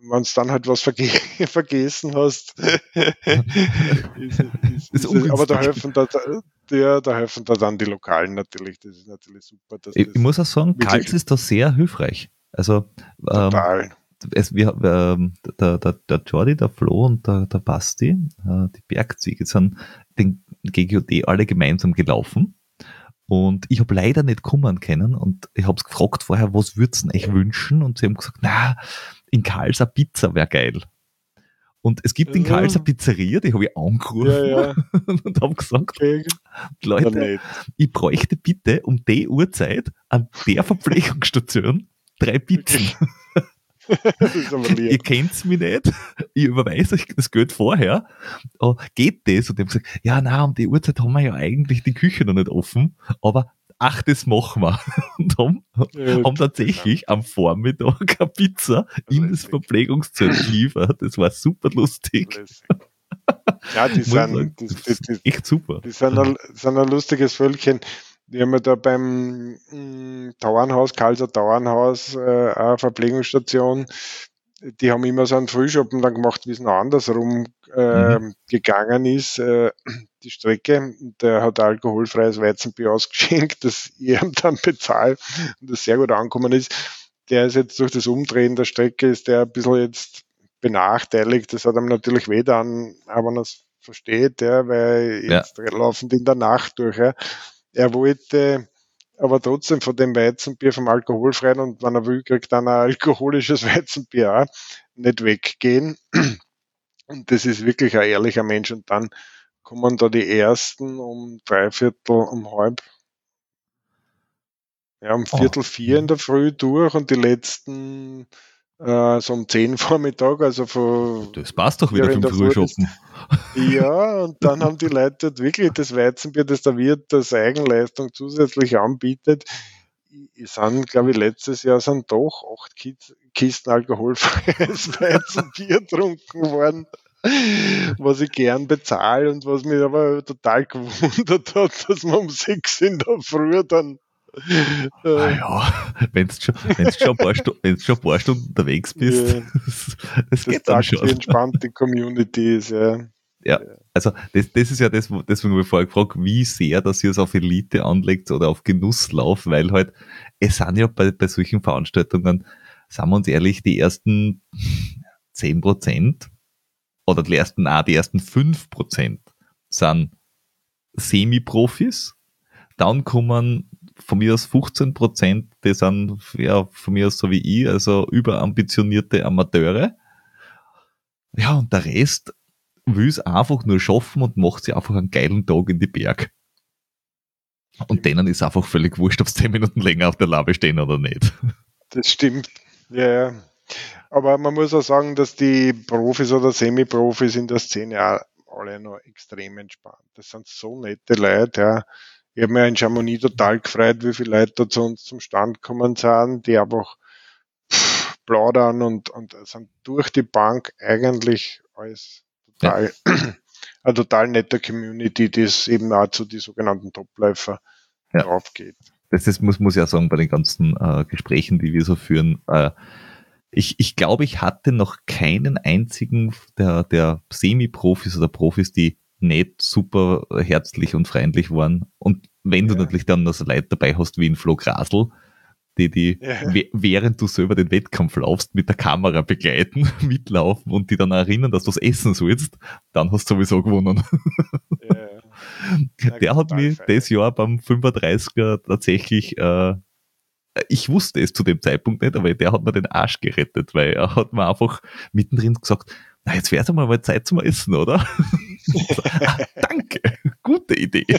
wenn du dann halt was verge vergessen hast, ist, ist, ist, aber da helfen da, ja, da helfen da dann die Lokalen natürlich. Das ist natürlich super. Ich, muss auch sagen, Kals ist da sehr hilfreich. Also ähm, total. Es, wir, ähm, der, der, der Jordi, der Flo und der, der Basti, äh, die Bergziege, sind den GGOD alle gemeinsam gelaufen. Und ich habe leider nicht kommen können und ich habe gefragt vorher, was würd's denn euch wünschen? Und sie haben gesagt, na, in Karls eine Pizza wäre geil. Und es gibt in. Karls eine Pizzeria, die habe ich angerufen Ja, ja. und habe gesagt, Okay. Leute, ich bräuchte bitte um die Uhrzeit an der Verpflegungsstation drei Pizzen. Aber Ihr kennt's mich nicht, ich überweise euch das Geld vorher. Oh, geht das? Und die haben gesagt, ja, na, um die Uhrzeit haben wir ja eigentlich die Küche noch nicht offen, aber ach, das machen wir. Und haben, Ja, haben tatsächlich am Vormittag eine Pizza in das. Verpflegungszelt geliefert. Das war super lustig. lässig. Ja, die sind, die, das die, die, echt super. die sind, ein, sind ein lustiges Völkchen. Die haben ja da beim mm, Tauernhaus, Karlser Tauernhaus, äh, eine Verpflegungsstation. Die haben immer so einen Frühschoppen dann gemacht, wie es noch andersrum äh, gegangen ist, äh, die Strecke. Der hat alkoholfreies Weizenbier ausgeschenkt, das ich ihm dann bezahle und das sehr gut angekommen ist. Der ist jetzt durch das Umdrehen der Strecke, ist der ein bisschen jetzt benachteiligt. Das hat ihm natürlich weh dann, aber man es versteht, ja, weil Ja. jetzt laufend in der Nacht durch. Ja. Er wollte aber trotzdem von dem Weizenbier vom alkoholfreien und wenn er will, kriegt dann ein alkoholisches Weizenbier auch, nicht weggehen. Und das ist wirklich ein ehrlicher Mensch. Und dann kommen da die ersten um dreiviertel, um halb, ja, um Oh. Viertel vier in der Früh durch und die letzten äh, so um zehn Vormittag, also von Das passt doch wieder Früh Frühschoppen. ja, und dann haben die Leute wirklich das Weizenbier, das der Wirt als Eigenleistung zusätzlich anbietet. Es sind, glaube ich, letztes Jahr sind doch acht Kis- Kisten alkoholfreies Weizenbier getrunken worden, was ich gern bezahle und was mich aber total gewundert hat, dass man um sechs in der Früh dann Ah äh, ja, wenn du schon, wenn's schon, ein paar wenn's schon ein paar Stunden unterwegs bist, Ja. das, das das geht dann sagt, wie schon. entspannt die Community ist. Ja. Also das, das ist ja das, deswegen habe ich vorher gefragt, wie sehr, dass ihr es auf Elite anlegt oder auf Genusslauf, weil halt, es sind ja bei, bei solchen Veranstaltungen, sagen wir uns ehrlich, die ersten 10 Prozent oder die ersten, auch die ersten 5 Prozent sind Semi-Profis, dann kommen von mir aus 15 Prozent, die sind ja von mir aus so wie ich, also überambitionierte Amateure. Ja, und der Rest will es einfach nur schaffen und macht sich einfach einen geilen Tag in die Berg. Und denen ist einfach völlig wurscht, ob sie 10 Minuten länger auf der Labe stehen oder nicht. Das stimmt. Ja, ja. Aber man muss auch sagen, dass die Profis oder Semi-Profis in der Szene auch alle noch extrem entspannt. Das sind so nette Leute, ja. Ich habe mir in Chamonix total gefreut, wie viele Leute da zu uns zum Stand gekommen sind, die einfach pff, plaudern und, und sind durch die Bank eigentlich alles total, eine total nette Community, die es eben auch zu die sogenannten Topläufer Ja. drauf geht. Das ist, muss, muss ich auch sagen, bei den ganzen äh, Gesprächen, die wir so führen. Äh, ich, ich glaube, ich hatte noch keinen einzigen der, der Semi-Profis oder Profis, die nicht super herzlich und freundlich waren. Und wenn du Ja. natürlich dann noch so Leute dabei hast wie in Flo Grasl, die, die Ja. während du selber den Wettkampf laufst, mit der Kamera begleiten, mitlaufen und die dann erinnern, dass du es essen sollst, dann hast du sowieso gewonnen. Ja, Der hat mich das Jahr beim 35er tatsächlich äh, ich wusste es zu dem Zeitpunkt nicht, aber der hat mir den Arsch gerettet, weil er hat mir einfach mittendrin gesagt, na, jetzt wäre es mal, mal Zeit zum Essen, oder? ah, danke, gute Idee.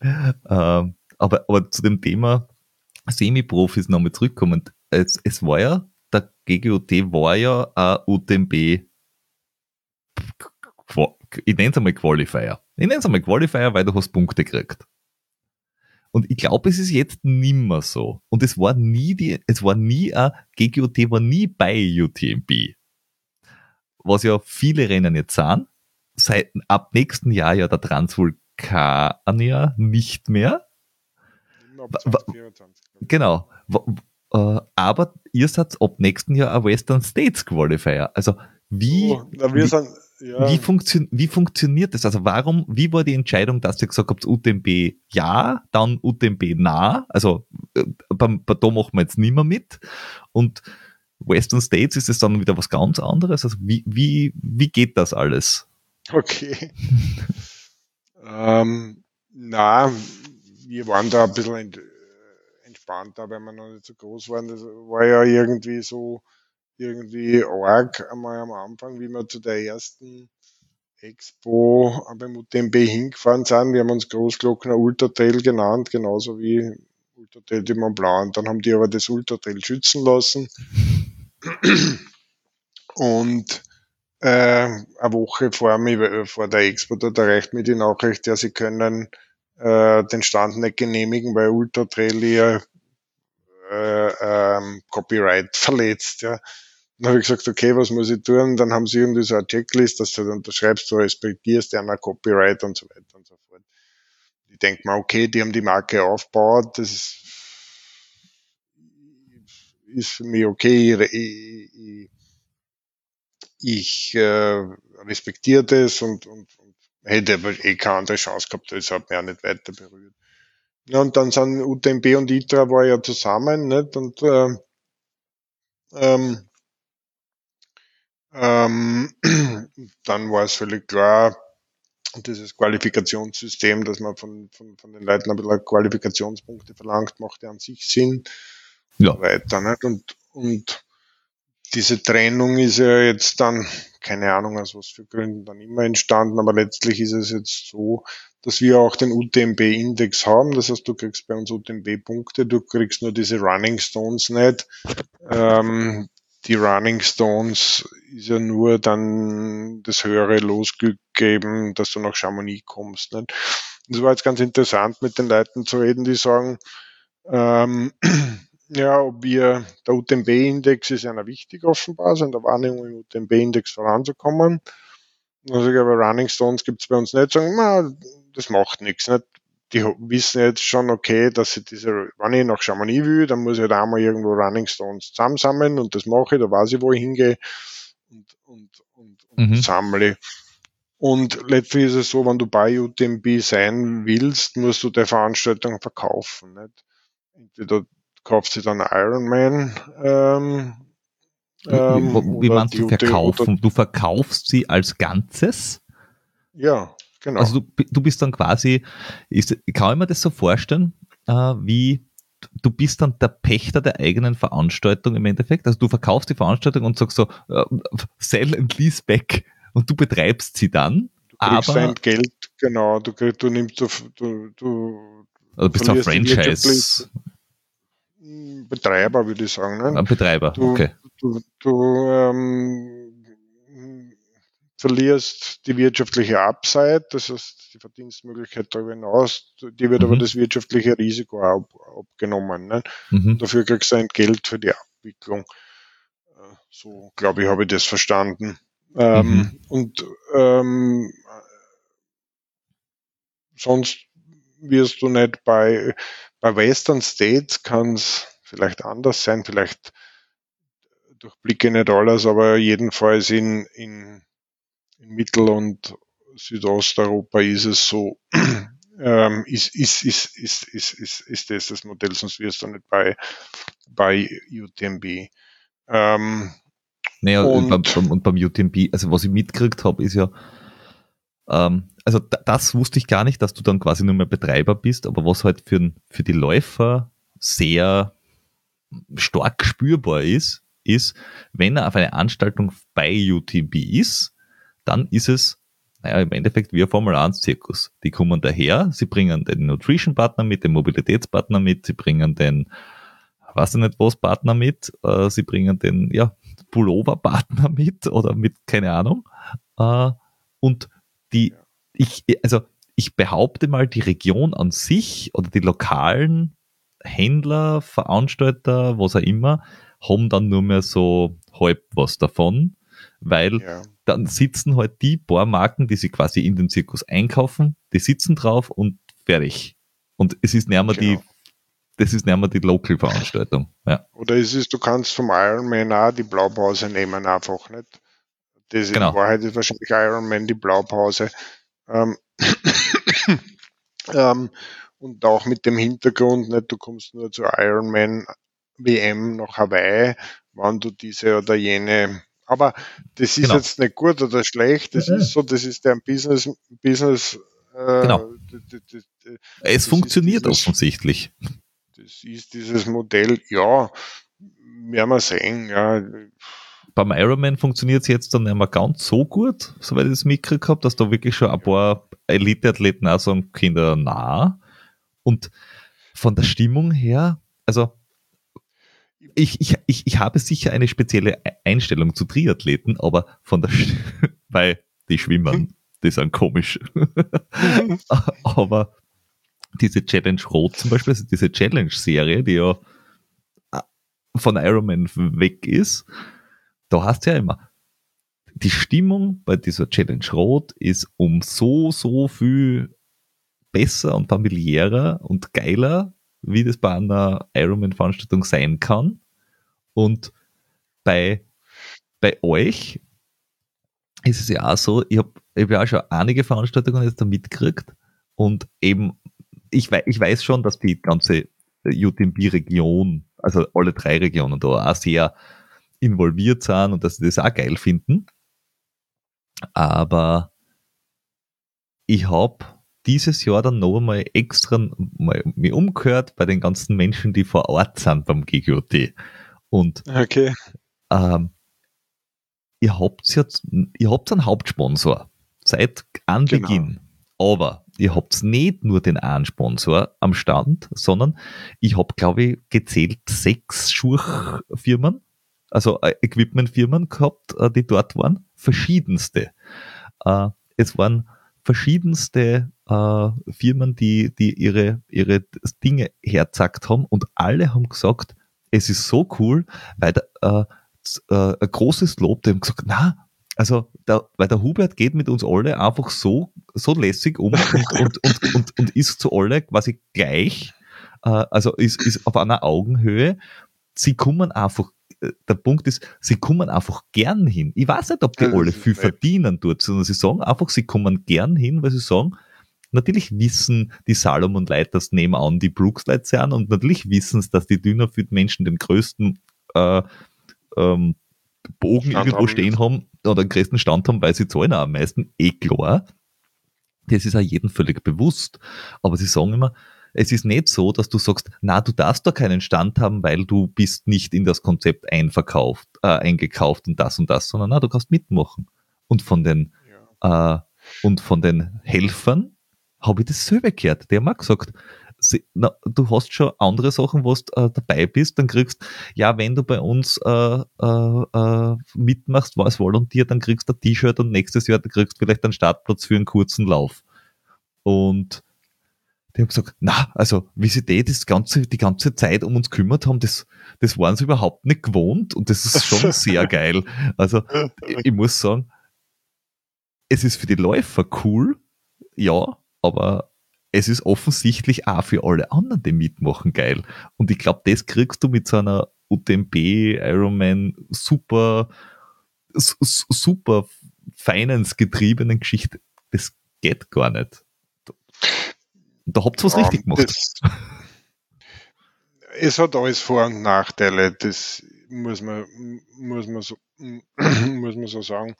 ähm, aber, aber zu dem Thema Semi-Profis nochmal zurückkommend. Es, es war ja, der GGUT war ja ein UTMB, ich nenne es einmal Qualifier. Ich nenne es einmal Qualifier, weil du hast Punkte gekriegt. Und ich glaube, es ist jetzt nimmer so. Und es war nie die, es war nie ein, GGUT war nie bei UTMB. Was ja viele Rennen jetzt sind, seit ab nächsten Jahr ja der Transvulkanier nicht mehr. Genau. Äh, aber ihr seid ab nächsten Jahr ein Western States Qualifier. Also wie, oh, wir sind, ja. wie, funktio wie funktioniert das? Also warum, wie war die Entscheidung, dass ihr gesagt habt, UTMB ja, dann UTMB na? Also äh, beim, bei da machen wir jetzt nicht mehr mit. Und Western States ist es dann wieder was ganz anderes. Also wie, wie, wie geht das alles? Okay. ähm, na, wir waren da ein bisschen entspannter, weil wir noch nicht so groß waren. Das war ja irgendwie so, irgendwie arg einmal am Anfang, wie wir zu der ersten Expo beim UTMB hingefahren sind. Wir haben uns Großglockner Ultra Trail genannt, genauso wie Ultra Trail de Mont Blanc. Und dann haben die aber das Ultra Trail schützen lassen. Und äh, eine Woche vor, mir, vor der Expo, da erreicht mir die Nachricht, ja, sie können äh, den Stand nicht genehmigen, weil Ultra Trail ihr äh, ähm, Copyright verletzt. Ja. Dann habe ich gesagt, okay, was muss ich tun? Dann haben sie irgendwie so eine Checklist, dass du dann unterschreibst, du respektierst ja Copyright und so weiter und so fort. Ich denke mal, okay, die haben die Marke aufgebaut, das ist, ist für mich okay. Ich, ich, ich äh, respektiere das und, und, und hätte aber eh keine andere Chance gehabt, das hat mich auch nicht weiter berührt. Ja, und dann sind UTMB und ITRA war ja zusammen, nicht? Und äh, ähm, ähm, dann war es völlig klar, dieses Qualifikationssystem, dass man von, von, von den Leuten ein bisschen Qualifikationspunkte verlangt, macht ja an sich Sinn. Ja. Weiter, nicht? Und, und diese Trennung ist ja jetzt dann, keine Ahnung aus was für Gründen dann immer entstanden, aber letztlich ist es jetzt so, dass wir auch den UTMB-Index haben. Das heißt, du kriegst bei uns UTMB-Punkte, du kriegst nur diese Running Stones nicht. Ähm, die Running Stones ist ja nur dann das höhere Losglück geben, dass du nach Chamonix kommst. Nicht? Das war jetzt ganz interessant, mit den Leuten zu reden, die sagen, ähm, ja, ob wir, der UTMB-Index ist ja wichtig offenbar, in der Wahrnehmung im UTMB-Index voranzukommen. Also, aber Running Stones gibt es bei uns nicht. Sagen, na, das macht nichts. Nicht? Die wissen jetzt schon, okay, dass sie diese, wenn ich nach Chamonix will, dann muss ich halt einmal irgendwo Running Stones zusammensammeln und das mache ich, da weiß ich, wo ich hingehe und, und, und, und mhm. sammle. Und letztlich ist es so, wenn du bei UTMB sein willst, musst du der Veranstaltung verkaufen. Nicht? Entweder kauft sie dann Ironman. Ähm, ähm, wie, wie meinst du verkaufen? Du verkaufst sie als Ganzes? Ja, genau. Also du, du bist dann quasi, ist, kann ich mir das so vorstellen, äh, wie du bist dann der Pächter der eigenen Veranstaltung im Endeffekt. Also du verkaufst die Veranstaltung und sagst so, äh, sell and lease back und du betreibst sie dann. Du kriegst aber, dein Geld, genau, du, kriegst, du nimmst, du, du, du also bist ein Franchise. Betreiber, würde ich sagen. Ne? Ein Betreiber, du, okay. Du, du ähm, verlierst die wirtschaftliche Upside, das heißt die Verdienstmöglichkeit darüber hinaus, die wird mhm. aber das wirtschaftliche Risiko ab, abgenommen. Ne? Mhm. Dafür kriegst du ein Geld für die Abwicklung. Äh, so, glaube ich, habe ich das verstanden. Ähm, mhm. Und ähm, sonst wirst du nicht bei, bei Western States kann es vielleicht anders sein, vielleicht durchblicke nicht alles, aber jedenfalls in, in in Mittel- und Südosteuropa ist es so, ähm, ist, ist, ist, ist, ist, ist, ist das das Modell, sonst wirst du nicht bei, bei UTMB. Ähm, naja, und, beim, beim, und beim UTMB, also was ich mitgekriegt habe, ist ja, ähm, also das wusste ich gar nicht, dass du dann quasi nur mehr Betreiber bist, aber was halt für, für die Läufer sehr stark spürbar ist, ist, wenn er auf eine Anstaltung bei UTB ist, dann ist es naja, im Endeffekt wie ein Formel 1 Zirkus. Die kommen daher, sie bringen den Nutrition Partner mit, den Mobilitätspartner mit, sie bringen den, weiß ich nicht was, Partner mit, äh, sie bringen den, ja, Pullover Partner mit oder mit, keine Ahnung, äh, und die, ich, also, ich behaupte mal, die Region an sich oder die lokalen Händler, Veranstalter, was auch immer, haben dann nur mehr so halb was davon, weil ja. dann sitzen halt die paar Marken, die sie quasi in den Zirkus einkaufen, die sitzen drauf und fertig. Und es ist nicht mehr genau. die, das ist nicht mehr die Local-Veranstaltung. Ja. Oder es ist, du kannst vom Ironman auch die Blaupause nehmen, einfach nicht. Das genau. in Wahrheit ist wahrscheinlich Ironman die Blaupause. Ähm, ähm, und auch mit dem Hintergrund, nicht, du kommst nur zur Ironman WM nach Hawaii, wann du diese oder jene aber das ist genau. jetzt nicht gut oder schlecht, das mhm. ist so, das ist ein Business, Business äh, genau. es funktioniert dieses, offensichtlich. Das ist dieses Modell, ja, werden wir sehen, ja. Beim Ironman funktioniert es jetzt dann nicht mehr ganz so gut, soweit ich das mitgekriegt habe, dass da wirklich schon ein paar Elite-Athleten auch sagen, Kinder, na. Und von der Stimmung her, also ich, ich, ich, ich habe sicher eine spezielle Einstellung zu Triathleten, aber von der, weil die schwimmen, die sind komisch. aber diese Challenge Rot zum Beispiel, also diese Challenge-Serie, die ja äh, von Ironman weg ist, da hast du ja immer, die Stimmung bei dieser Challenge Rot ist um so, so viel besser und familiärer und geiler wie das bei einer Ironman-Veranstaltung sein kann. Und bei, bei euch ist es ja auch so, ich habe hab ja auch schon einige Veranstaltungen jetzt da mitgekriegt und eben, ich, weiß, ich weiß schon, dass die ganze UTMB-Region, also alle drei Regionen da auch sehr involviert sind und dass sie das auch geil finden. Aber ich habe dieses Jahr dann noch einmal extra mal mich umgehört bei den ganzen Menschen, die vor Ort sind beim GGOT. Und okay. ähm, ihr habt jetzt, ihr habt einen Hauptsponsor seit Anbeginn. Genau. Aber ihr habt nicht nur den einen Sponsor am Stand, sondern ich habe, glaube ich, gezählt sechs Schuhfirmen, also äh, Equipmentfirmen gehabt, äh, die dort waren, verschiedenste. Äh, es waren verschiedenste Firmen, die, die ihre, ihre Dinge herzackt haben und alle haben gesagt, es ist so cool, weil da, äh, äh, ein großes Lob, die haben gesagt, na, also der, weil der Hubert geht mit uns alle einfach so, so lässig um und, und, und, und, und ist zu alle quasi gleich, äh, also ist, ist auf einer Augenhöhe. Sie kommen einfach der Punkt ist, sie kommen einfach gern hin. Ich weiß nicht, ob die alle viel verdienen dort, sondern sie sagen einfach, sie kommen gern hin, weil sie sagen, natürlich wissen die Salomon-Leute, dass nebenan die Brooks-Leute sind und natürlich wissen sie, dass die Dünnerfit-Menschen den größten äh, ähm, Bogen Stand irgendwo haben stehen haben oder den größten Stand haben, weil sie zahlen auch am meisten, eh klar. Das ist auch jedem völlig bewusst. Aber sie sagen immer, es ist nicht so, dass du sagst, na, du darfst da keinen Stand haben, weil du bist nicht in das Konzept einverkauft, äh, eingekauft und das und das, sondern na, du kannst mitmachen. Und von den, ja. äh, und von den Helfern habe ich das selber gehört. Der hat mir gesagt, sie, na, du hast schon andere Sachen, wo du äh, dabei bist, dann kriegst, ja, wenn du bei uns äh, äh, äh mitmachst, als Volontier, dann kriegst du ein T-Shirt und nächstes Jahr du kriegst vielleicht einen Startplatz für einen kurzen Lauf. Und die haben gesagt, na, also wie sie die das ganze, die ganze Zeit um uns kümmert haben, das, das waren sie überhaupt nicht gewohnt und das ist schon sehr geil. Also ich, ich muss sagen, es ist für die Läufer cool, ja, aber es ist offensichtlich auch für alle anderen, die mitmachen, geil. Und ich glaube, das kriegst du mit so einer UTMB, Ironman, super, super finance-getriebenen Geschichte. Das geht gar nicht. Da habt ihr was ja, richtig gemacht. Das, es hat alles Vor- und Nachteile, das muss man, muss man, so, muss man so sagen.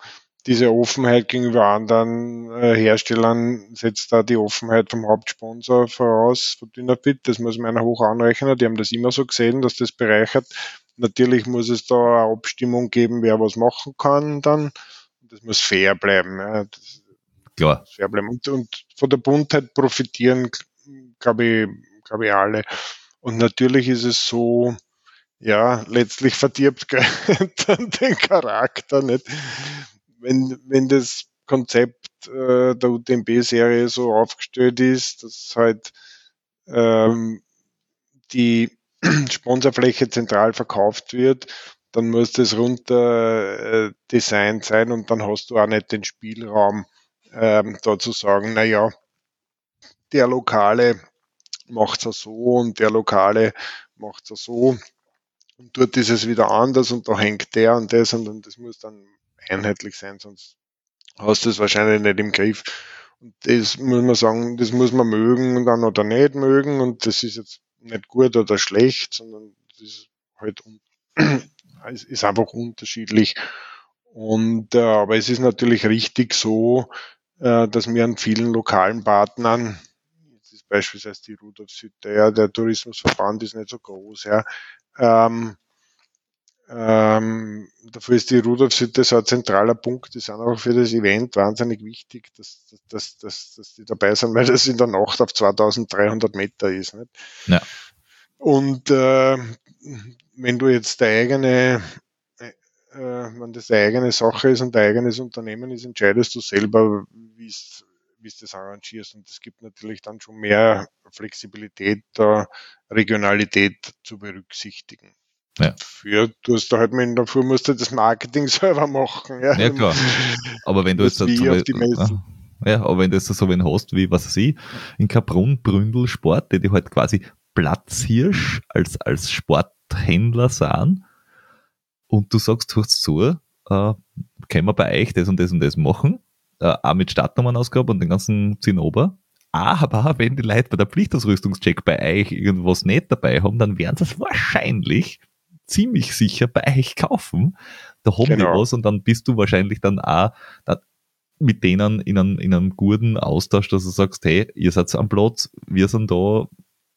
Diese Offenheit gegenüber anderen äh, Herstellern setzt da die Offenheit vom Hauptsponsor voraus von Dynafit. Das muss man einer hoch anrechnen. Die haben das immer so gesehen, dass das bereichert. Natürlich muss es da eine Abstimmung geben, wer was machen kann dann. Das muss fair bleiben. Ja. Das, Klar. Fair bleiben. Und, und von der Buntheit profitieren, glaube ich, glaube ich, alle. Und natürlich ist es so, ja, letztlich verdirbt dann den Charakter nicht wenn, wenn das Konzept äh, der UTMB-Serie so aufgestellt ist, dass halt ähm, die Sponsorfläche zentral verkauft wird, dann muss das runter äh, designt sein und dann hast du auch nicht den Spielraum, ähm, da zu sagen, naja, der Lokale macht es so und der Lokale macht es so. Und dort ist es wieder anders und da hängt der und das und, und das muss dann einheitlich sein, sonst hast du es wahrscheinlich nicht im Griff. Und das muss man sagen, das muss man mögen und dann oder nicht mögen und das ist jetzt nicht gut oder schlecht, sondern das ist halt es ist einfach unterschiedlich. Und äh, aber es ist natürlich richtig so, äh, dass wir an vielen lokalen Partnern, jetzt ist beispielsweise die Rudolf Südter, der Tourismusverband ist nicht so groß, ja, ähm, ähm, dafür ist die Rudolfshütte so ein zentraler Punkt. Die sind auch für das Event wahnsinnig wichtig, dass, dass, dass, dass die dabei sind, weil das in der Nacht auf 2300 Meter ist. Nicht? Ja. Und äh, wenn du jetzt deine eigene, äh, wenn das deine eigene Sache ist und dein eigenes Unternehmen ist, entscheidest du selber, wie es wie du das arrangierst. Und es gibt natürlich dann schon mehr Flexibilität, da Regionalität zu berücksichtigen. Ja. Für, du hast da halt mit, dafür musst du das Marketing selber machen. Ja, ja klar. Aber wenn du jetzt die Messen. Ja, aber wenn du jetzt so wen hast, wie, was weiß ich, in Kaprun, Bründel, Sport, die, die halt quasi Platzhirsch als, als Sporthändler sahen und du sagst, hörst zu, äh, können wir bei euch das und das und das machen, äh, auch mit Startnummernausgabe und den ganzen Zinnober, aber wenn die Leute bei der Pflichtausrüstungscheck bei euch irgendwas nicht dabei haben, dann werden sie es wahrscheinlich ziemlich sicher bei euch kaufen. Da haben genau. die was und dann bist du wahrscheinlich dann auch da mit denen in einem, in einem guten Austausch, dass du sagst, hey, ihr seid am Platz, wir sind da,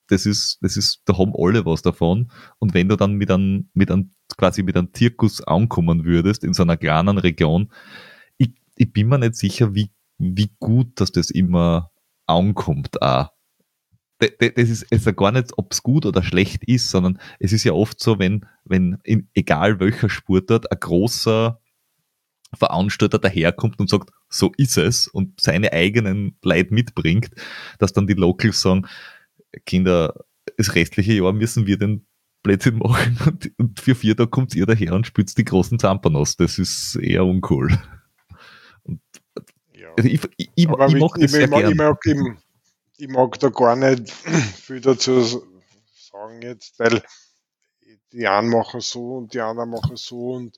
das ist, das ist, da haben alle was davon. Und wenn du dann mit einem, mit einem, quasi mit einem Zirkus ankommen würdest in so einer kleinen Region, ich, ich bin mir nicht sicher, wie, wie gut, dass das immer ankommt auch das ist, ist ja gar nicht, ob es gut oder schlecht ist, sondern es ist ja oft so, wenn, wenn in, egal welcher Sportart ein großer Veranstalter daherkommt und sagt, so ist es und seine eigenen Leid mitbringt, dass dann die Locals sagen, Kinder, das restliche Jahr müssen wir den Blödsinn machen und, und für vier Tage kommt ihr daher und spitzt die großen Zampanos. Das ist eher uncool. Und, ja. also ich, ich, ich, ich, ich mache das sehr gern. Ich mag, ich mag da gar nicht viel dazu sagen jetzt, weil die einen machen so und die anderen machen so und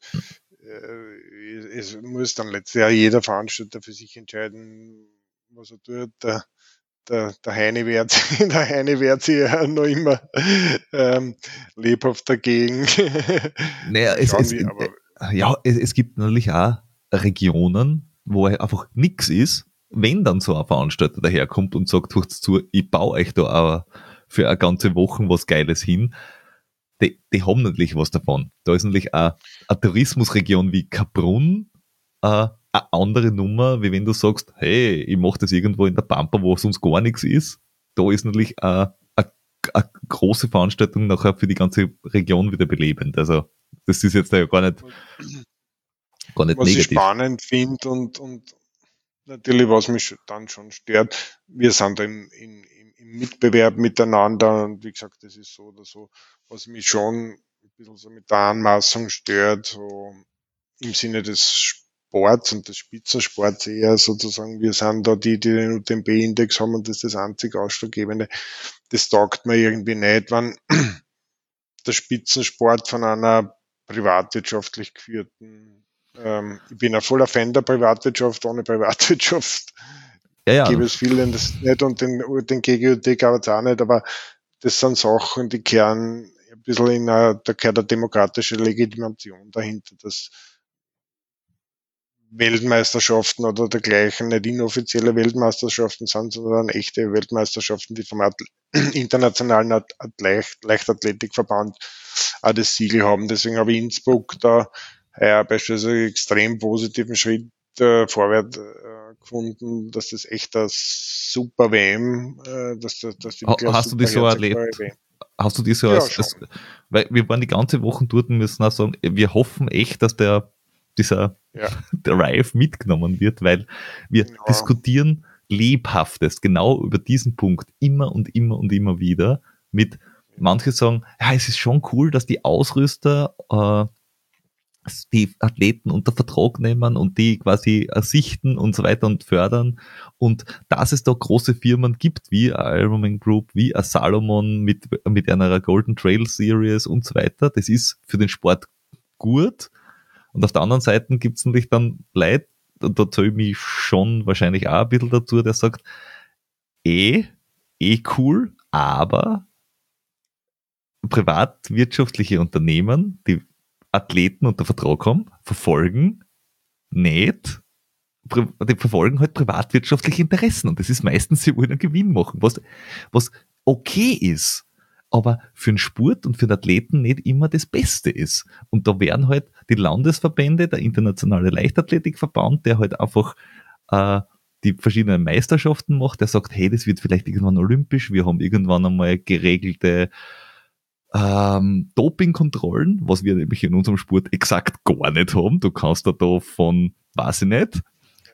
äh, es muss dann letztes Jahr jeder Veranstalter für sich entscheiden, was er tut. Der, der, der Heine wehrt, der Heine wehrt sich ja noch immer ähm, lebhaft dagegen. Naja, es, es, wie, ja, es, es gibt natürlich auch Regionen, wo einfach nichts ist wenn dann so ein Veranstalter daherkommt und sagt, hört zu, ich baue euch da auch für eine ganze Woche was Geiles hin, die, die haben natürlich was davon. Da ist natürlich auch eine Tourismusregion wie Kaprun äh, eine andere Nummer, wie wenn du sagst, hey, ich mache das irgendwo in der Pampa, wo sonst gar nichts ist. Da ist natürlich eine, eine, eine große Veranstaltung nachher für die ganze Region wieder belebend. Also das ist jetzt ja gar nicht, gar nicht was negativ. Was ich spannend finde und, und natürlich, was mich dann schon stört, wir sind im, im, im Mitbewerb miteinander und wie gesagt, das ist so oder so, was mich schon ein bisschen so mit der Anmaßung stört, so im Sinne des Sports und des Spitzensports eher sozusagen, wir sind da die, die den UTMB-Index haben und das ist das einzig Ausschlaggebende. Das taugt mir irgendwie nicht, wenn der Spitzensport von einer privatwirtschaftlich geführten ähm, ich bin ein voller Fan der Privatwirtschaft. Ohne Privatwirtschaft ja, ja. gäbe es vielen das nicht und den, den GGUT gab es auch nicht, aber das sind Sachen, die kehren ein bisschen in einer, da gehört eine demokratische Legitimation dahinter, dass Weltmeisterschaften oder dergleichen nicht inoffizielle Weltmeisterschaften sind, sondern echte Weltmeisterschaften, die vom At internationalen At Leicht Leichtathletikverband auch das Siegel haben. Deswegen habe ich Innsbruck da ja, beispielsweise extrem positiven Schritt äh, vorwärts äh, gefunden, dass das echt eine super WM, äh, dass, dass die Hast du die so erlebt? Hast du die so ja, als, als, weil wir waren die ganze Woche dort und müssen auch sagen, wir hoffen echt, dass der dieser ja. Drive mitgenommen wird, weil wir genau. diskutieren lebhaftest genau über diesen Punkt immer und immer und immer wieder mit manche sagen, ja, es ist schon cool, dass die Ausrüster äh, die Athleten unter Vertrag nehmen und die quasi ersichten und so weiter und fördern. Und dass es da große Firmen gibt, wie Ironman Group, wie a Salomon mit, mit einer Golden Trail Series und so weiter, das ist für den Sport gut. Und auf der anderen Seite gibt es natürlich dann Leute, und da zähle ich mich schon wahrscheinlich auch ein bisschen dazu, der sagt, eh, eh cool, aber privatwirtschaftliche Unternehmen, die Athleten unter Vertrag haben, verfolgen nicht, die verfolgen halt privatwirtschaftliche Interessen und das ist meistens, sie wollen einen Gewinn machen, was, was okay ist, aber für den Sport und für den Athleten nicht immer das Beste ist. Und da werden halt die Landesverbände, der Internationale Leichtathletikverband, der halt einfach äh, die verschiedenen Meisterschaften macht, der sagt, hey, das wird vielleicht irgendwann olympisch, wir haben irgendwann einmal geregelte ähm, Dopingkontrollen, was wir nämlich in unserem Sport exakt gar nicht haben. Du kannst da, da von, weiß ich nicht,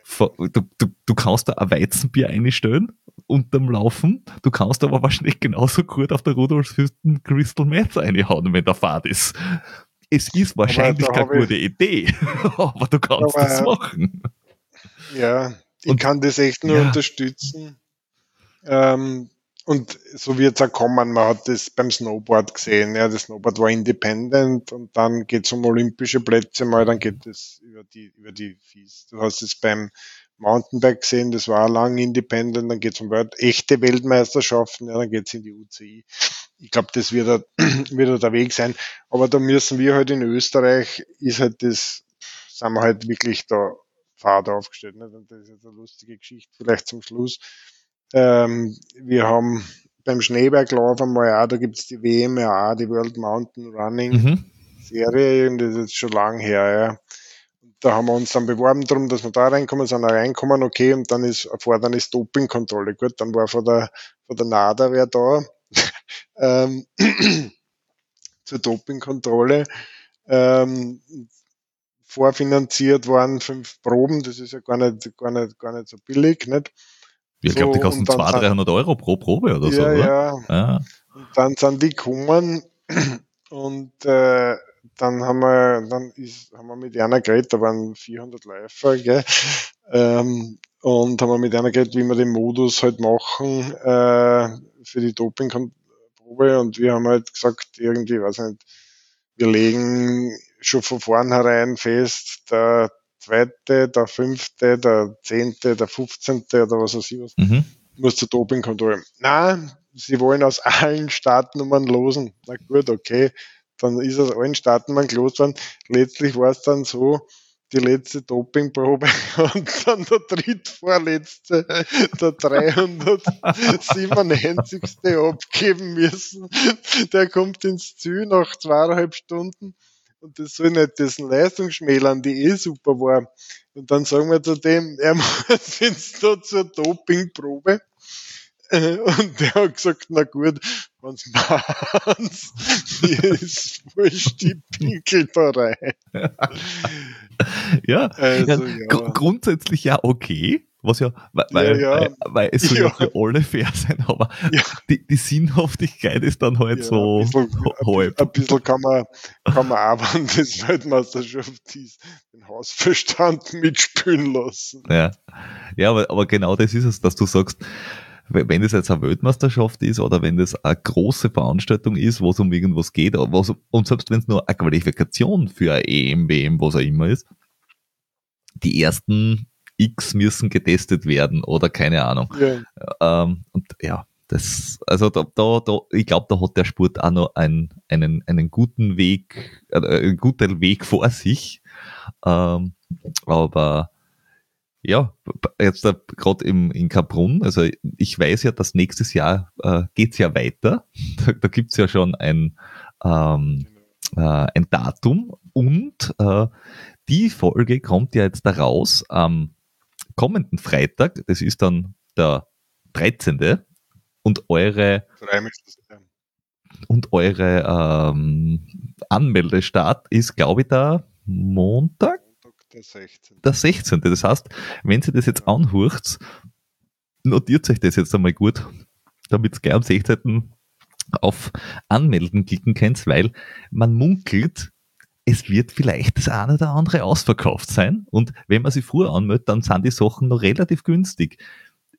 von, du, du, du kannst da ein Weizenbier einstellen unterm Laufen. Du kannst aber wahrscheinlich genauso gut auf der Rudolfshütten Crystal Meth reinhauen, wenn der Fahrt ist. Es ist wahrscheinlich keine gute Idee, aber du kannst aber, das machen. Ja, ich Und, kann das echt nur ja. unterstützen. Ähm, und so wird es auch kommen. Man hat das beim Snowboard gesehen. Ja, das Snowboard war independent und dann geht es um olympische Plätze mal, dann geht es über die, über die Fies. Du hast es beim Mountainbike gesehen, das war lang independent, dann geht es um Welt, echte Weltmeisterschaften, ja, dann geht es in die UCI. Ich glaube, das wird, wird der Weg sein. Aber da müssen wir halt in Österreich, ist halt das, sind wir halt wirklich da Fahrt aufgestellt. Nicht? Und das ist jetzt eine lustige Geschichte, vielleicht zum Schluss ähm, wir haben beim Schneeberglauf einmal auch, da gibt's die WMRA, die World Mountain Running mhm. Serie, das ist jetzt schon lang her, ja. Da haben wir uns dann beworben darum, dass wir da reinkommen, sind da reinkommen, okay, und dann ist Erfordernis Dopingkontrolle. Gut, dann war von der, von der NADA wer da, ähm, zur Dopingkontrolle, ähm, vorfinanziert waren fünf Proben, das ist ja gar nicht, gar nicht, gar nicht so billig, nicht? Ich glaube, die kosten 200, 300 Euro pro Probe oder ja, so, oder? Ja, ja. Und dann sind die gekommen und äh, dann haben wir, dann ist, haben wir mit einer geredet, da waren 400 Läufer, gell? Ähm, und haben wir mit einer geredet, wie wir den Modus halt machen äh, für die Dopingprobe und wir haben halt gesagt, irgendwie, weiß nicht, wir legen schon von vornherein fest, der zweite, der fünfte, der zehnte, der fünfzehnte oder was weiß ich was, mhm. muss zur Dopingkontrolle. Nein, sie wollen aus allen Startnummern losen. Na gut, okay. Dann ist aus allen Startnummern gelost worden. Letztlich war es dann so, die letzte Dopingprobe und dann der drittvorletzte, der 397. abgeben müssen. Der kommt ins Ziel nach zweieinhalb Stunden und das soll nicht dessen Leistung schmälern, die eh super war. Und dann sagen wir zu dem, er muss jetzt da zur Dopingprobe. Äh, und der hat gesagt, na gut, wenn's machen's, mir ist wurscht, die pinkel da rein. ja, also, ja, ja. Gr grundsätzlich ja okay. Was ja, weil, ja, ja. weil, weil es soll ja. für alle fair sein, aber die, die Sinnhaftigkeit ist dann halt so ein bisschen, halb. Ein bisschen kann man, kann man auch, wenn das Weltmeisterschaft ist, den Hausverstand mitspielen lassen. Ja, ja aber, aber genau das ist es, dass du sagst, wenn das jetzt eine Weltmeisterschaft ist oder wenn das eine große Veranstaltung ist, wo es um irgendwas geht, was, und selbst wenn es nur eine Qualifikation für eine EM, WM, was auch immer ist, die ersten X müssen getestet werden oder keine Ahnung. Ja. Ähm, und ja, das, also da, da, da ich glaube, da hat der Sport auch noch einen, einen, einen guten Weg, äh, einen guten Weg vor sich. Ähm, Aber ja, jetzt gerade in Kaprun, also ich weiß ja, dass nächstes Jahr äh, geht's ja weiter. Da, da gibt's ja schon ein, ähm, äh, ein Datum und äh, die Folge kommt ja jetzt da raus am kommenden Freitag, das ist dann der 13. Und eure und eure ähm, Anmeldestart ist, glaube ich, der Montag? Der 16. Der 16. Das heißt, wenn Sie das jetzt anhört, notiert euch das jetzt einmal gut, damit ihr gleich am 16. auf Anmelden klicken könnt, weil man munkelt, es wird vielleicht das eine oder andere ausverkauft sein. Und wenn man sich früher anmeldet, dann sind die Sachen noch relativ günstig.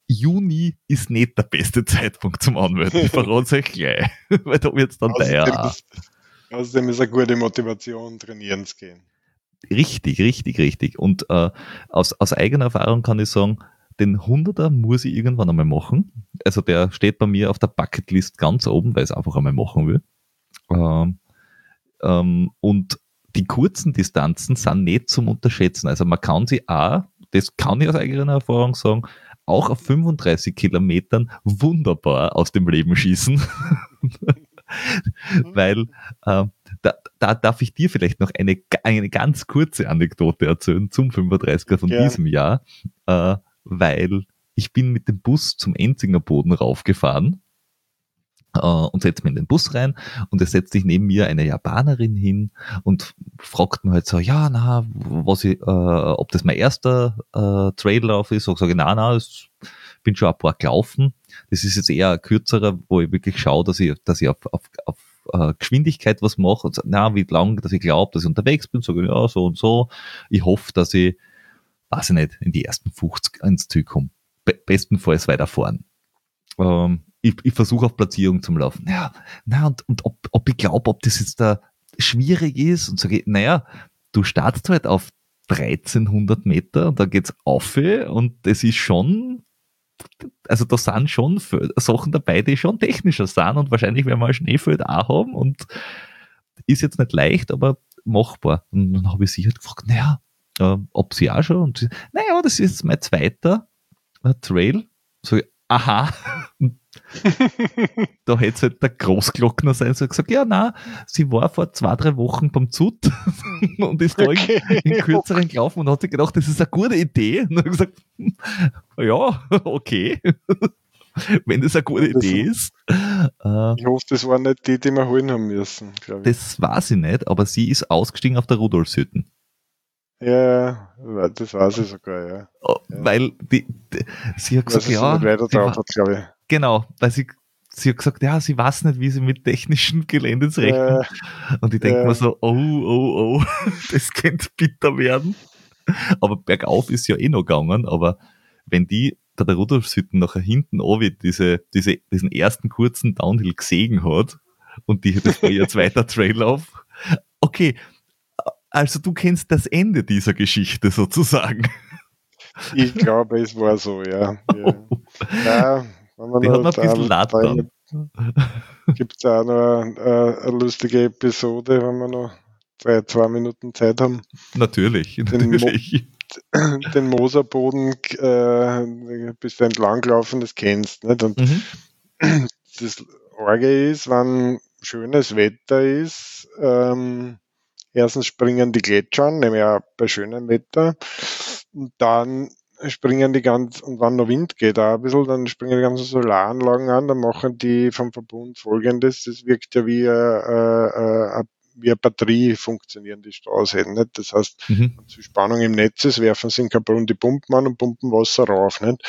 Juni ist nicht der beste Zeitpunkt zum Anmelden. Ich verrate es euch gleich. Weil da wird es dann teuer. Außerdem ist eine gute Motivation, trainieren zu gehen. Richtig, richtig, richtig. Und äh, aus, aus eigener Erfahrung kann ich sagen, den 100er muss ich irgendwann einmal machen. Also der steht bei mir auf der Bucketlist ganz oben, weil ich es einfach einmal machen will. Ähm, ähm, und die kurzen Distanzen sind nicht zum Unterschätzen. Also man kann sie auch, das kann ich aus eigener Erfahrung sagen, auch auf 35 Kilometern wunderbar aus dem Leben schießen. Weil äh, da, da darf ich dir vielleicht noch eine, eine ganz kurze Anekdote erzählen zum 35er von ja. diesem Jahr, äh, weil ich bin mit dem Bus zum Enzinger Boden raufgefahren und setze mich in den Bus rein und es setzt sich neben mir eine Japanerin hin und fragt mir halt so, ja, na, was ich, äh, ob das mein erster äh, Traillauf ist. Und sage na, na, ich bin schon ein paar gelaufen. Das ist jetzt eher ein kürzerer, wo ich wirklich schaue, dass ich, dass ich auf, auf, auf äh, Geschwindigkeit was mache und sage, na, wie lang, dass ich glaube, dass ich unterwegs bin, sage ja, so und so. Ich hoffe, dass ich, weiß ich nicht, in die ersten 50 ins Ziel komme. Be bestenfalls weiter fahren. Ähm, ich, ich versuche auf Platzierung zum Laufen. Ja, na, und, und ob, ob ich glaube, ob das jetzt da schwierig ist und sage, naja, du startest halt auf 1300 Meter und da geht's auf und das ist schon, also da sind schon Sachen dabei, die schon technischer sind und wahrscheinlich werden wir ein Schneefeld auch haben und ist jetzt nicht leicht, aber machbar. Und dann habe ich sie halt gefragt, naja, äh, ob sie auch schon und sie, naja, das ist jetzt mein zweiter äh, Trail. So, aha, da hätte es halt der Großglockner sein sollen gesagt, ja, na, sie war vor zwei, drei Wochen beim Zut und ist da okay. in, in kürzeren gelaufen und hat sich gedacht, das ist eine gute Idee. Und hat gesagt, ja, okay. Wenn das eine gute das Idee ist. Äh, ich hoffe, das waren nicht die, die wir holen haben müssen, glaube ich. Das war sie nicht, aber sie ist ausgestiegen auf der Rudolfshütten. Ja, das war sie sogar, ja. Oh, weil die, die, sie hat gesagt, ja. Weiter drauf hat, glaube ich. Genau, weil sie, sie hat gesagt, ja, sie weiß nicht, wie sie mit technischen Geländes rechnen. Äh, und ich denke äh. mir so, oh, oh, oh, das könnte bitter werden. Aber bergauf ist ja eh noch gegangen, aber wenn die da der Rudolfshütten nachher hinten oben diese, diese, diesen ersten kurzen Downhill gesehen hat und die, das war ihr zweiter Traillauf, okay, also du kennst das Ende dieser Geschichte sozusagen. Ich glaube, es war so, ja. ja. ja die hat noch ein bisschen laut Gibt es auch noch eine, eine, lustige Episode, wenn wir noch drei, zwei Minuten Zeit haben? Natürlich, natürlich. Mo den Moserboden äh, bist du entlang gelaufen, das kennst nicht? Und mhm. das Orge ist, wenn schönes Wetter ist, ähm, erstens springen die Gletscher an, nämlich auch bei schönem Wetter. Und dann springen die ganz, und wann noch Wind geht auch ein bisschen, dann springen die ganzen Solaranlagen an, dann machen die vom Verbund folgendes, das wirkt ja wie, äh, äh, wie eine Batterie funktionieren die Stauseen, nicht? Das heißt, mhm. zu Spannung im Netz ist, werfen sie in Carbon die Pumpen an und pumpen Wasser rauf, nicht?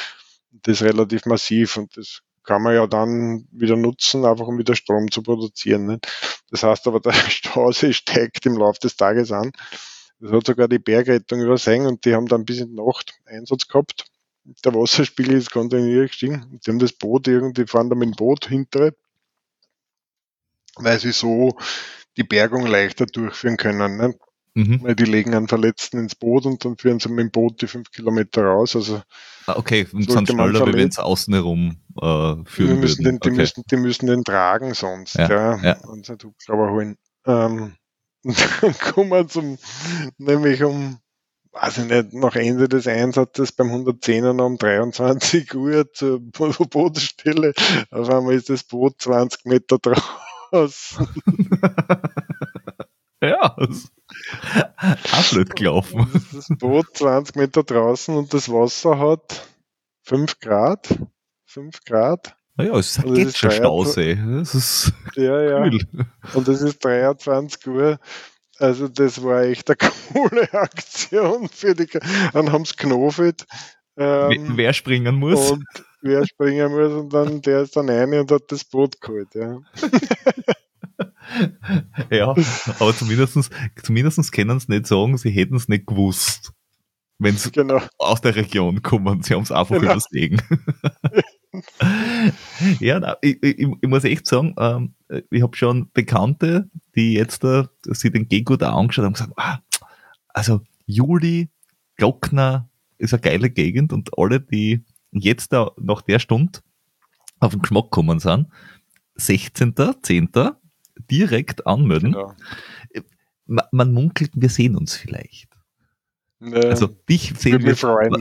Das ist relativ massiv und das kann man ja dann wieder nutzen, einfach um wieder Strom zu produzieren. Nicht? Das heißt aber, der Stausee steigt im Laufe des Tages an das hat sogar die Bergrettung übersehen und die haben dann bis in die Nacht Einsatz gehabt. Der Wasserspiegel ist kontinuierlich gestiegen. Die haben das Boot irgendwie, fahren da mit dem Boot hintere, weil sie so die Bergung leichter durchführen können. Ne? Mhm. Weil die legen einen Verletzten ins Boot und dann führen sie mit dem Boot die fünf Kilometer raus. Also ah, okay, und sind schneller, wenn es außen herum äh, führen die müssen, den, die, okay. müssen, die müssen den tragen sonst, ja, ja. ja. und sind Hubschrauber holen. Ähm, dann kommen wir zum, nämlich um weiß ich nicht, nach Ende des Einsatzes beim 110er um 23 Uhr zur Bootstelle. Auf einmal ist das Boot 20 Meter draußen. ja, auch blöd gelaufen. Das Boot 20 Meter draußen und das Wasser hat 5 Grad. 5 Grad. Naja, es ist ein Stausee. Das ist ja, ja. Cool. Und es ist 23 Uhr. Also das war echt eine coole Aktion für die. Dann haben sie knofelt. Ähm, wer springen muss. Und wer springen muss und dann der ist dann rein und hat das Boot geholt. Ja. ja, aber zumindest, zumindest können sie nicht sagen, sie hätten es nicht gewusst. Wenn sie genau. aus der Region kommen. Sie haben es einfach genau. übersehen. ja, ich, ich, ich, muss echt sagen, ähm, ich habe schon Bekannte, die jetzt äh, sich den Gehgut auch angeschaut haben und gesagt, ah, also Juli, Glockner ist eine geile Gegend und alle, die jetzt da nach der Stunde auf den Geschmack gekommen sind, 16.10. direkt anmelden. Genau. Man, man munkelt, wir sehen uns vielleicht. Nee, also dich sehen wir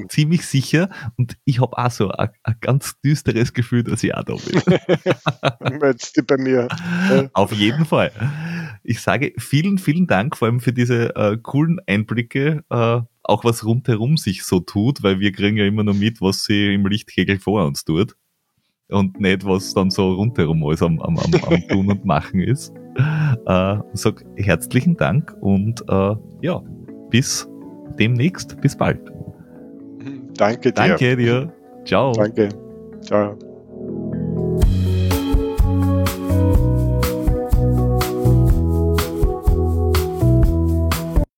ziemlich sicher und ich habe auch so ein, ganz düsteres Gefühl, dass ich auch da bin. Jetzt bei mir. Auf jeden Fall. Ich sage vielen, vielen Dank vor allem für diese äh, coolen Einblicke, äh, auch was rundherum sich so tut, weil wir kriegen ja immer nur mit, was sie im Lichtkegel vor uns tut und nicht, was dann so rundherum alles am, am, am, am Tun und Machen ist. Äh, sag herzlichen Dank und äh, ja, bis demnächst. Bis bald. Danke dir. Danke dir. Ciao. Danke. Ciao.